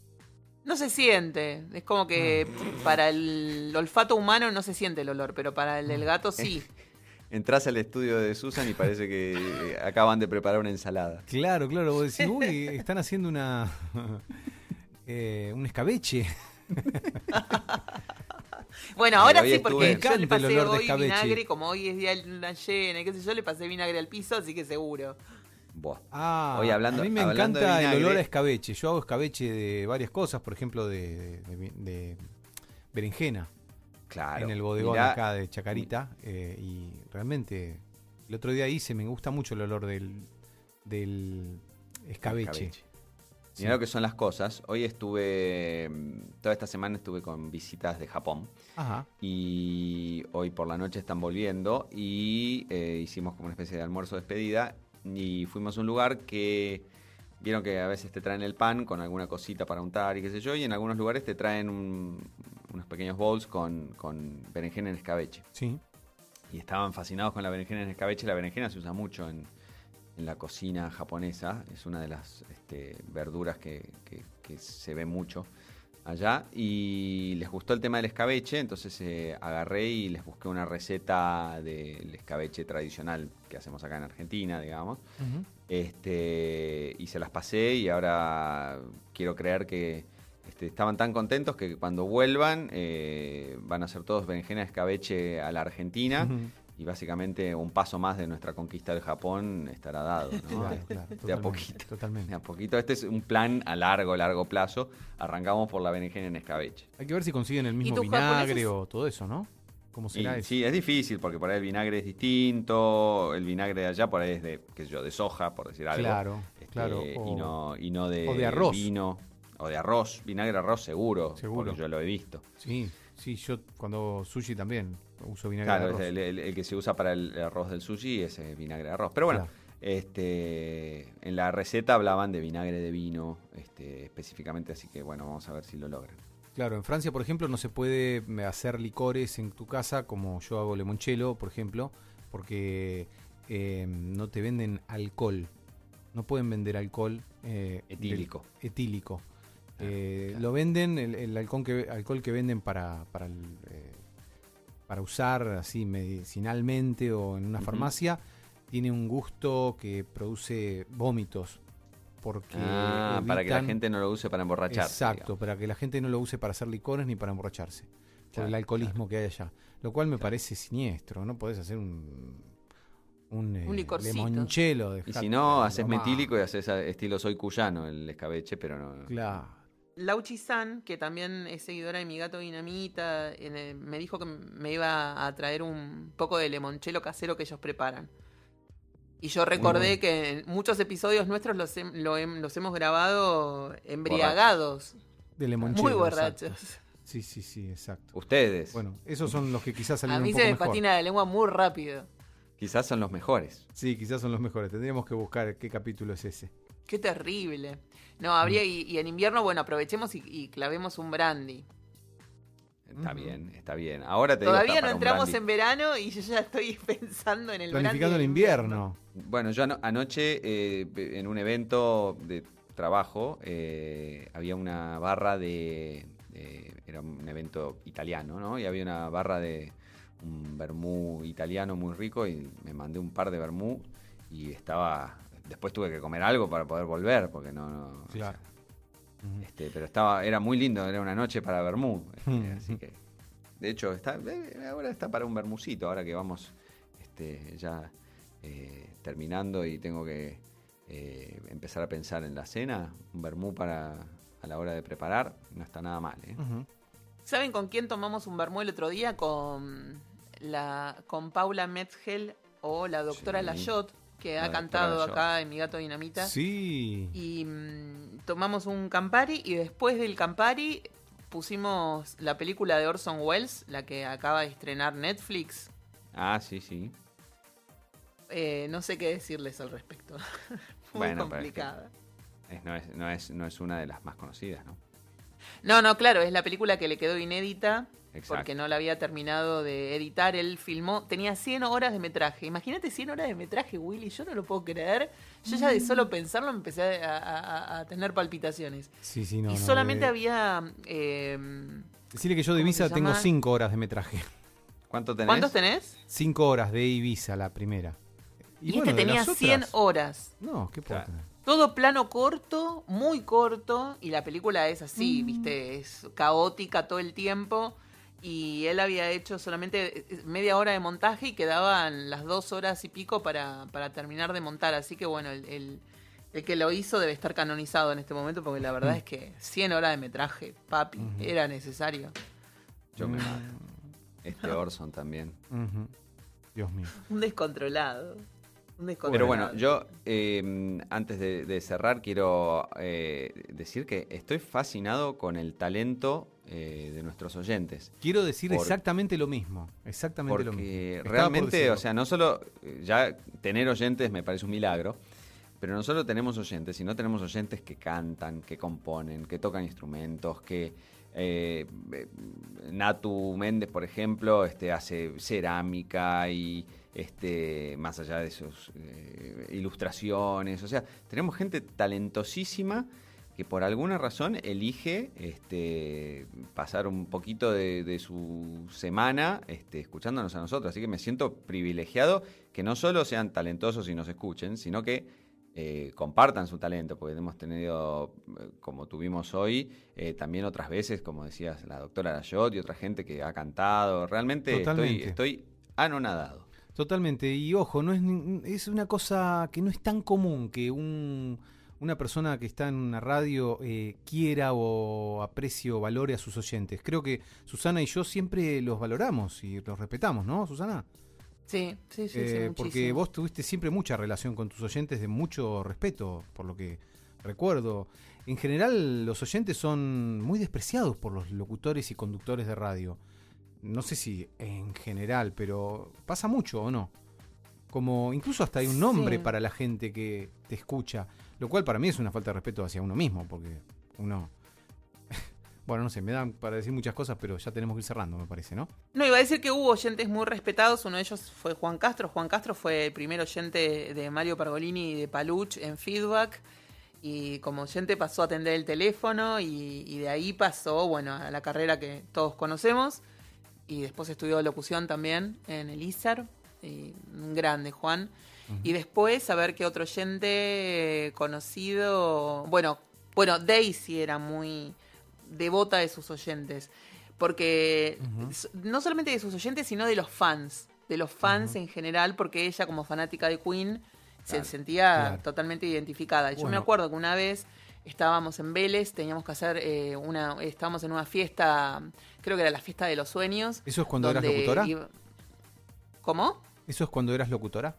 No se siente. Es como que Ah. para el olfato humano no se siente el olor, pero para el del gato sí. Entras al estudio de Susan y parece que eh, acaban de preparar una ensalada. Claro, claro. Vos decís, uy, están haciendo una. eh, un escabeche. Bueno, ahora hoy sí, porque Me yo encanta le el pasé olor de hoy escabeche. vinagre, como hoy es día de luna llena y qué sé yo, le pasé vinagre al piso, así que seguro. Buah. Ah, Oye, hablando- a mí me hablando encanta el olor a escabeche. Yo hago escabeche de varias cosas, por ejemplo, de, de- de- de berenjena Claro. en el bodegón Mirá, acá de Chacarita. eh, y realmente, el otro día hice, me gusta mucho el olor del, del escabeche. Sí. Mirá lo que son las cosas. Hoy estuve, toda esta semana estuve con visitas de Japón. Ajá. y hoy por la noche están volviendo y eh, hicimos como una especie de almuerzo despedida y fuimos a un lugar que vieron que a veces te traen el pan con alguna cosita para untar y qué sé yo y en algunos lugares te traen un- unos pequeños bowls con, con berenjena en escabeche. Sí. y estaban fascinados con la berenjena en escabeche. La berenjena se usa mucho en, en la cocina japonesa. Es una de las este, verduras que, que- que se ve mucho allá. Y les gustó el tema del escabeche, entonces eh, agarré y les busqué una receta del escabeche tradicional que hacemos acá en Argentina, digamos, este, y se las pasé y ahora quiero creer que este, estaban tan contentos que cuando vuelvan eh, van a hacer todos berenjena de escabeche a la Argentina y básicamente un paso más de nuestra conquista del Japón estará dado. ¿no? Claro, claro, de a poquito. Totalmente. De a poquito. Este es un plan a largo, largo plazo. Arrancamos por la berenjena en escabeche. Hay que ver si consiguen el mismo vinagre japoneses? o todo eso, ¿no? ¿Cómo Y, será eso? sí, es difícil porque por ahí el vinagre es distinto. El vinagre de allá por ahí es de, qué sé yo, de soja, por decir algo. Claro, Este, claro. y, no, y no de, o de arroz. vino. O de arroz. Vinagre de arroz seguro. Seguro. Porque yo lo he visto. Sí, sí, yo cuando sushi también uso vinagre Claro, de arroz. el, el- el que se usa para el arroz del sushi es eh, vinagre de arroz. Pero bueno, Claro. este, en la receta hablaban de vinagre de vino este, específicamente, así que bueno, vamos a ver si lo logran. Claro, en Francia, por ejemplo, no se puede eh, hacer licores en tu casa como yo hago limoncello, por ejemplo, porque eh, no te venden alcohol. No pueden vender alcohol. eh, Etílico. etílico. Claro, Eh, claro. Lo venden, el, el alcohol, que, alcohol que venden para, para, el, eh, para usar así medicinalmente o en una farmacia, tiene un gusto que produce vómitos. Porque Ah, para que la gente no lo use para emborracharse. Exacto, digamos. para que la gente no lo use para hacer licores ni para emborracharse. Por el alcoholismo que hay allá. Lo cual me parece siniestro, ¿no? Podés hacer un. Un, eh, Un licorcito. limonchelo. Y si no, haces metílico y haces a- estilo soy cuyano, el escabeche, pero no. Claro. Lauchi-san, que también es seguidora de mi gato Dinamita, en el- me dijo que me iba a traer un poco de limonchelo casero que ellos preparan. Y yo recordé bueno. que en muchos episodios nuestros los, hem- lo hem- los hemos grabado embriagados, De limonchelo. muy exacto. borrachos. Sí, sí, sí, exacto. Ustedes. Bueno, esos son los que quizás A salieron mí un se poco me mejor. patina la lengua muy rápido. Quizás son los mejores. Sí, quizás son los mejores. Tendríamos que buscar qué capítulo es ese. Qué terrible. No, habría, y, y en invierno, bueno, aprovechemos y, y clavemos un brandy. Está bien, está bien. Ahora te Todavía no entramos en verano y yo ya estoy pensando en el Planificando el invierno. Bueno, yo ano- anoche eh, en un evento de trabajo eh, había una barra de, de- Era un evento italiano, ¿no? Y había una barra de un vermú italiano muy rico y me mandé un par de vermú y estaba... Después tuve que comer algo para poder volver porque no... no- o sea, Claro. Este, pero estaba, era muy lindo, era una noche para vermú. este, así que. De hecho, está, eh, ahora está para un vermucito, ahora que vamos este, ya eh, terminando y tengo que eh, empezar a pensar en la cena. Un vermú para a la hora de preparar, no está nada mal. ¿eh? ¿Saben con quién tomamos un vermú el otro día? Con la con Paula Metzgel o la doctora Sí. Layot, que ha cantado acá en Mi Gato Dinamita. Sí. Y mm, tomamos un Campari y después del Campari pusimos la película de Orson Welles, la que acaba de estrenar Netflix. Ah, sí, sí. Eh, no sé qué decirles al respecto. Muy Bueno, complicada. Es- no, es, no, es, no es una de las más conocidas, ¿no? No, no, claro, es la película que le quedó inédita Exacto. porque no la había terminado de editar. Él filmó, tenía 100 horas de metraje. Imagínate 100 horas de metraje, Willy, yo no lo puedo creer. Yo ya de solo pensarlo empecé a, a- a- a tener palpitaciones. Sí, sí, no. y no, solamente había... eh, Decirle que yo de ¿cómo Ibiza tengo llama? 5 horas de metraje. ¿Cuánto tenés? ¿Cuántos tenés? 5 horas de Ibiza, la primera. Y, bueno, este tenía las 100 otras- horas. No, ¿qué puedo Claro. tener? Todo plano corto, muy corto, y la película es así, viste, es caótica todo el tiempo. Y él había hecho solamente eh, media hora de montaje y quedaban las dos horas y pico para, para terminar de montar. Así que bueno, el, el- el que lo hizo debe estar canonizado en este momento, porque la verdad es que 100 horas de metraje, papi, era necesario. Yo me Mm, mato. Este Orson también. Dios mío. Un descontrolado. Un descontrolado. Pero bueno, yo eh, antes de, de cerrar quiero eh, decir que estoy fascinado con el talento eh, de nuestros oyentes. Quiero decir Por- exactamente lo mismo. Exactamente lo mismo. Por realmente, o sea, no solo eh, ya tener oyentes me parece un milagro, pero no solo tenemos oyentes, sino tenemos oyentes que cantan, que componen, que tocan instrumentos, que eh, eh, Natu Méndez, por ejemplo, este, hace cerámica y este, más allá de sus eh, ilustraciones. O sea, tenemos gente talentosísima que por alguna razón elige este, pasar un poquito de, de su semana este, escuchándonos a nosotros. Así que me siento privilegiado que no solo sean talentosos y nos escuchen, sino que eh, compartan su talento, porque hemos tenido, eh, como tuvimos hoy, eh, también otras veces, como decías, la doctora Layot y otra gente que ha cantado. Realmente estoy, anonadado. Totalmente. Y ojo, no es, es una cosa que no es tan común que un, una persona que está en una radio eh, quiera o aprecie o valore a sus oyentes. Creo que Susana y yo siempre los valoramos y los respetamos, ¿no, Susana? Sí, sí, sí, sí, Eh, porque vos tuviste siempre mucha relación con tus oyentes de mucho respeto, por lo que recuerdo. En general, los oyentes son muy despreciados por los locutores y conductores de radio. No sé si en general, pero pasa mucho o no. Como incluso hasta hay un nombre Sí. para la gente que te escucha, lo cual para mí es una falta de respeto hacia uno mismo, porque uno... bueno, no sé, me dan para decir muchas cosas, pero ya tenemos que ir cerrando, me parece, ¿no? No, iba a decir que hubo oyentes muy respetados. Uno de ellos fue Juan Castro. Juan Castro fue el primer oyente de Mario Pergolini y de Paluch en feedback. Y como oyente pasó a atender el teléfono y, y de ahí pasó, bueno, a la carrera que todos conocemos. Y después estudió locución también en el ISAR. Un grande, Juan. Y después, a ver qué otro oyente conocido. Bueno, bueno, Daisy era muy devota de sus oyentes. Porque no solamente de sus oyentes, sino de los fans. De los fans en general, porque ella, como fanática de Queen, se sentía claro. totalmente identificada. Yo me acuerdo que una vez estábamos en Vélez, teníamos que hacer eh, una. Estábamos en una fiesta, creo que era la fiesta de los sueños. ¿Eso es cuando eras locutora? iba- ¿Cómo? ¿Eso es cuando eras locutora?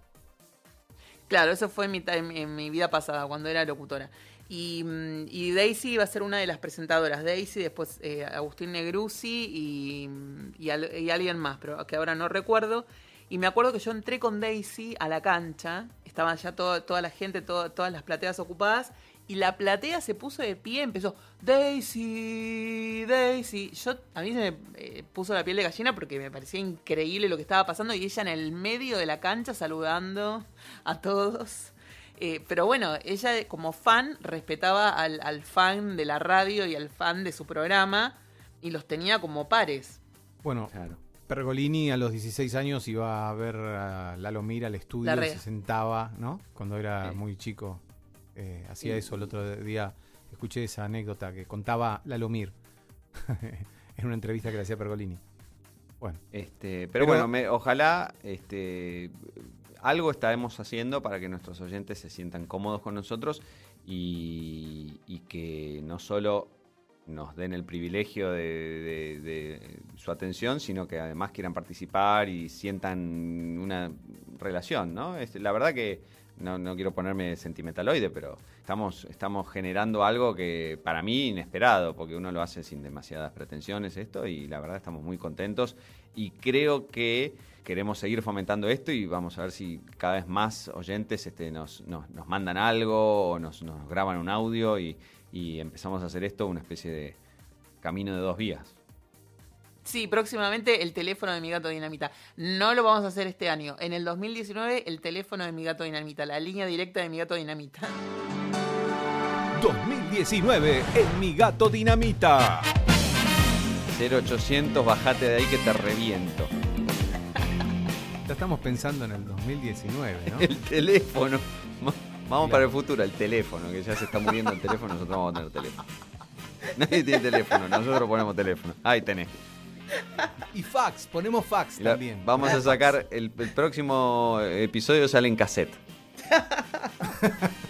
Claro, eso fue en mi, vida pasada, cuando era locutora. Y, mm, Daisy iba a ser una de las presentadoras. Daisy, después eh, Agustín Negruzzi y, y al- y alguien más, pero que ahora no recuerdo. Y me acuerdo que yo entré con Daisy a la cancha, estaban ya toda la gente, todas las plateas ocupadas, y la platea se puso de pie, empezó, Daisy, Daisy. Yo, a mí se me eh, puso la piel de gallina porque me parecía increíble lo que estaba pasando y ella en el medio de la cancha saludando a todos. Eh, pero bueno, ella como fan respetaba al, al fan de la radio y al fan de su programa y los tenía como pares. Bueno, Claro. Pergolini a los 16 años iba a ver a Lalo Mir al estudio La y se sentaba, ¿no? Cuando era Sí. muy chico. Eh, hacía Sí. eso el otro día. Escuché esa anécdota que contaba Lalo Mir en una entrevista que le hacía Pergolini. Bueno, Este, pero, Pero- bueno, me- ojalá este, algo estaremos haciendo para que nuestros oyentes se sientan cómodos con nosotros y, y que no solo nos den el privilegio de, de- de su atención, sino que además quieran participar y sientan una relación, ¿no? Este, la verdad que no, no quiero ponerme sentimentaloide, pero estamos, estamos generando algo que para mí inesperado, porque uno lo hace sin demasiadas pretensiones esto, y la verdad estamos muy contentos y creo que queremos seguir fomentando esto y vamos a ver si cada vez más oyentes este, nos, nos, nos mandan algo o nos, nos graban un audio y, y empezamos a hacer esto una especie de camino de dos vías. Sí, próximamente el teléfono de mi gato dinamita. No lo vamos a hacer este año. En el 2019 el teléfono de mi gato dinamita, la línea directa de mi gato dinamita. 2019 en Mi Gato Dinamita. 0800, bajate de ahí que te reviento. Ya estamos pensando en el 2019, ¿no? El teléfono. Va- Vamos Claro. para el futuro, el teléfono, que ya se está muriendo el teléfono, nosotros vamos a tener teléfono. Nadie tiene teléfono, nosotros ponemos teléfono. Ahí tenés. Y fax, ponemos fax la- también. Vamos a sacar, el, el próximo episodio sale en cassette.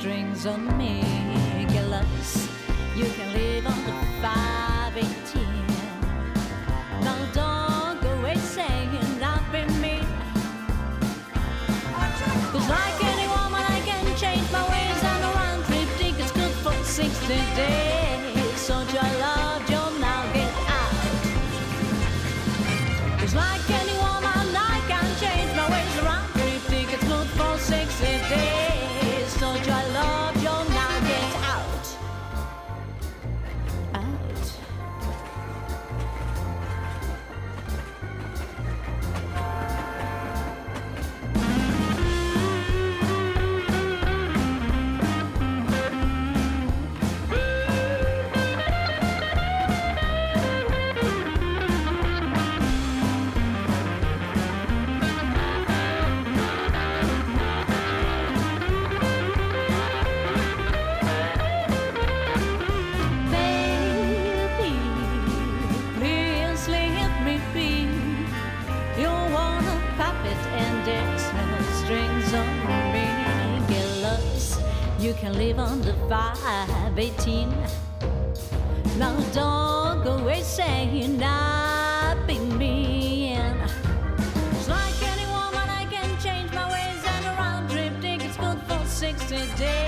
strings on me. Girls, you can live on the 518. Now don't go away saying not been me. Cause like any woman I can change my ways and a round trip ticket's good for 60 days. Can live on the 518. Now don't go away saying I've been mean. It's like any woman, I can change my ways and a round trip ticket's good for 60 days.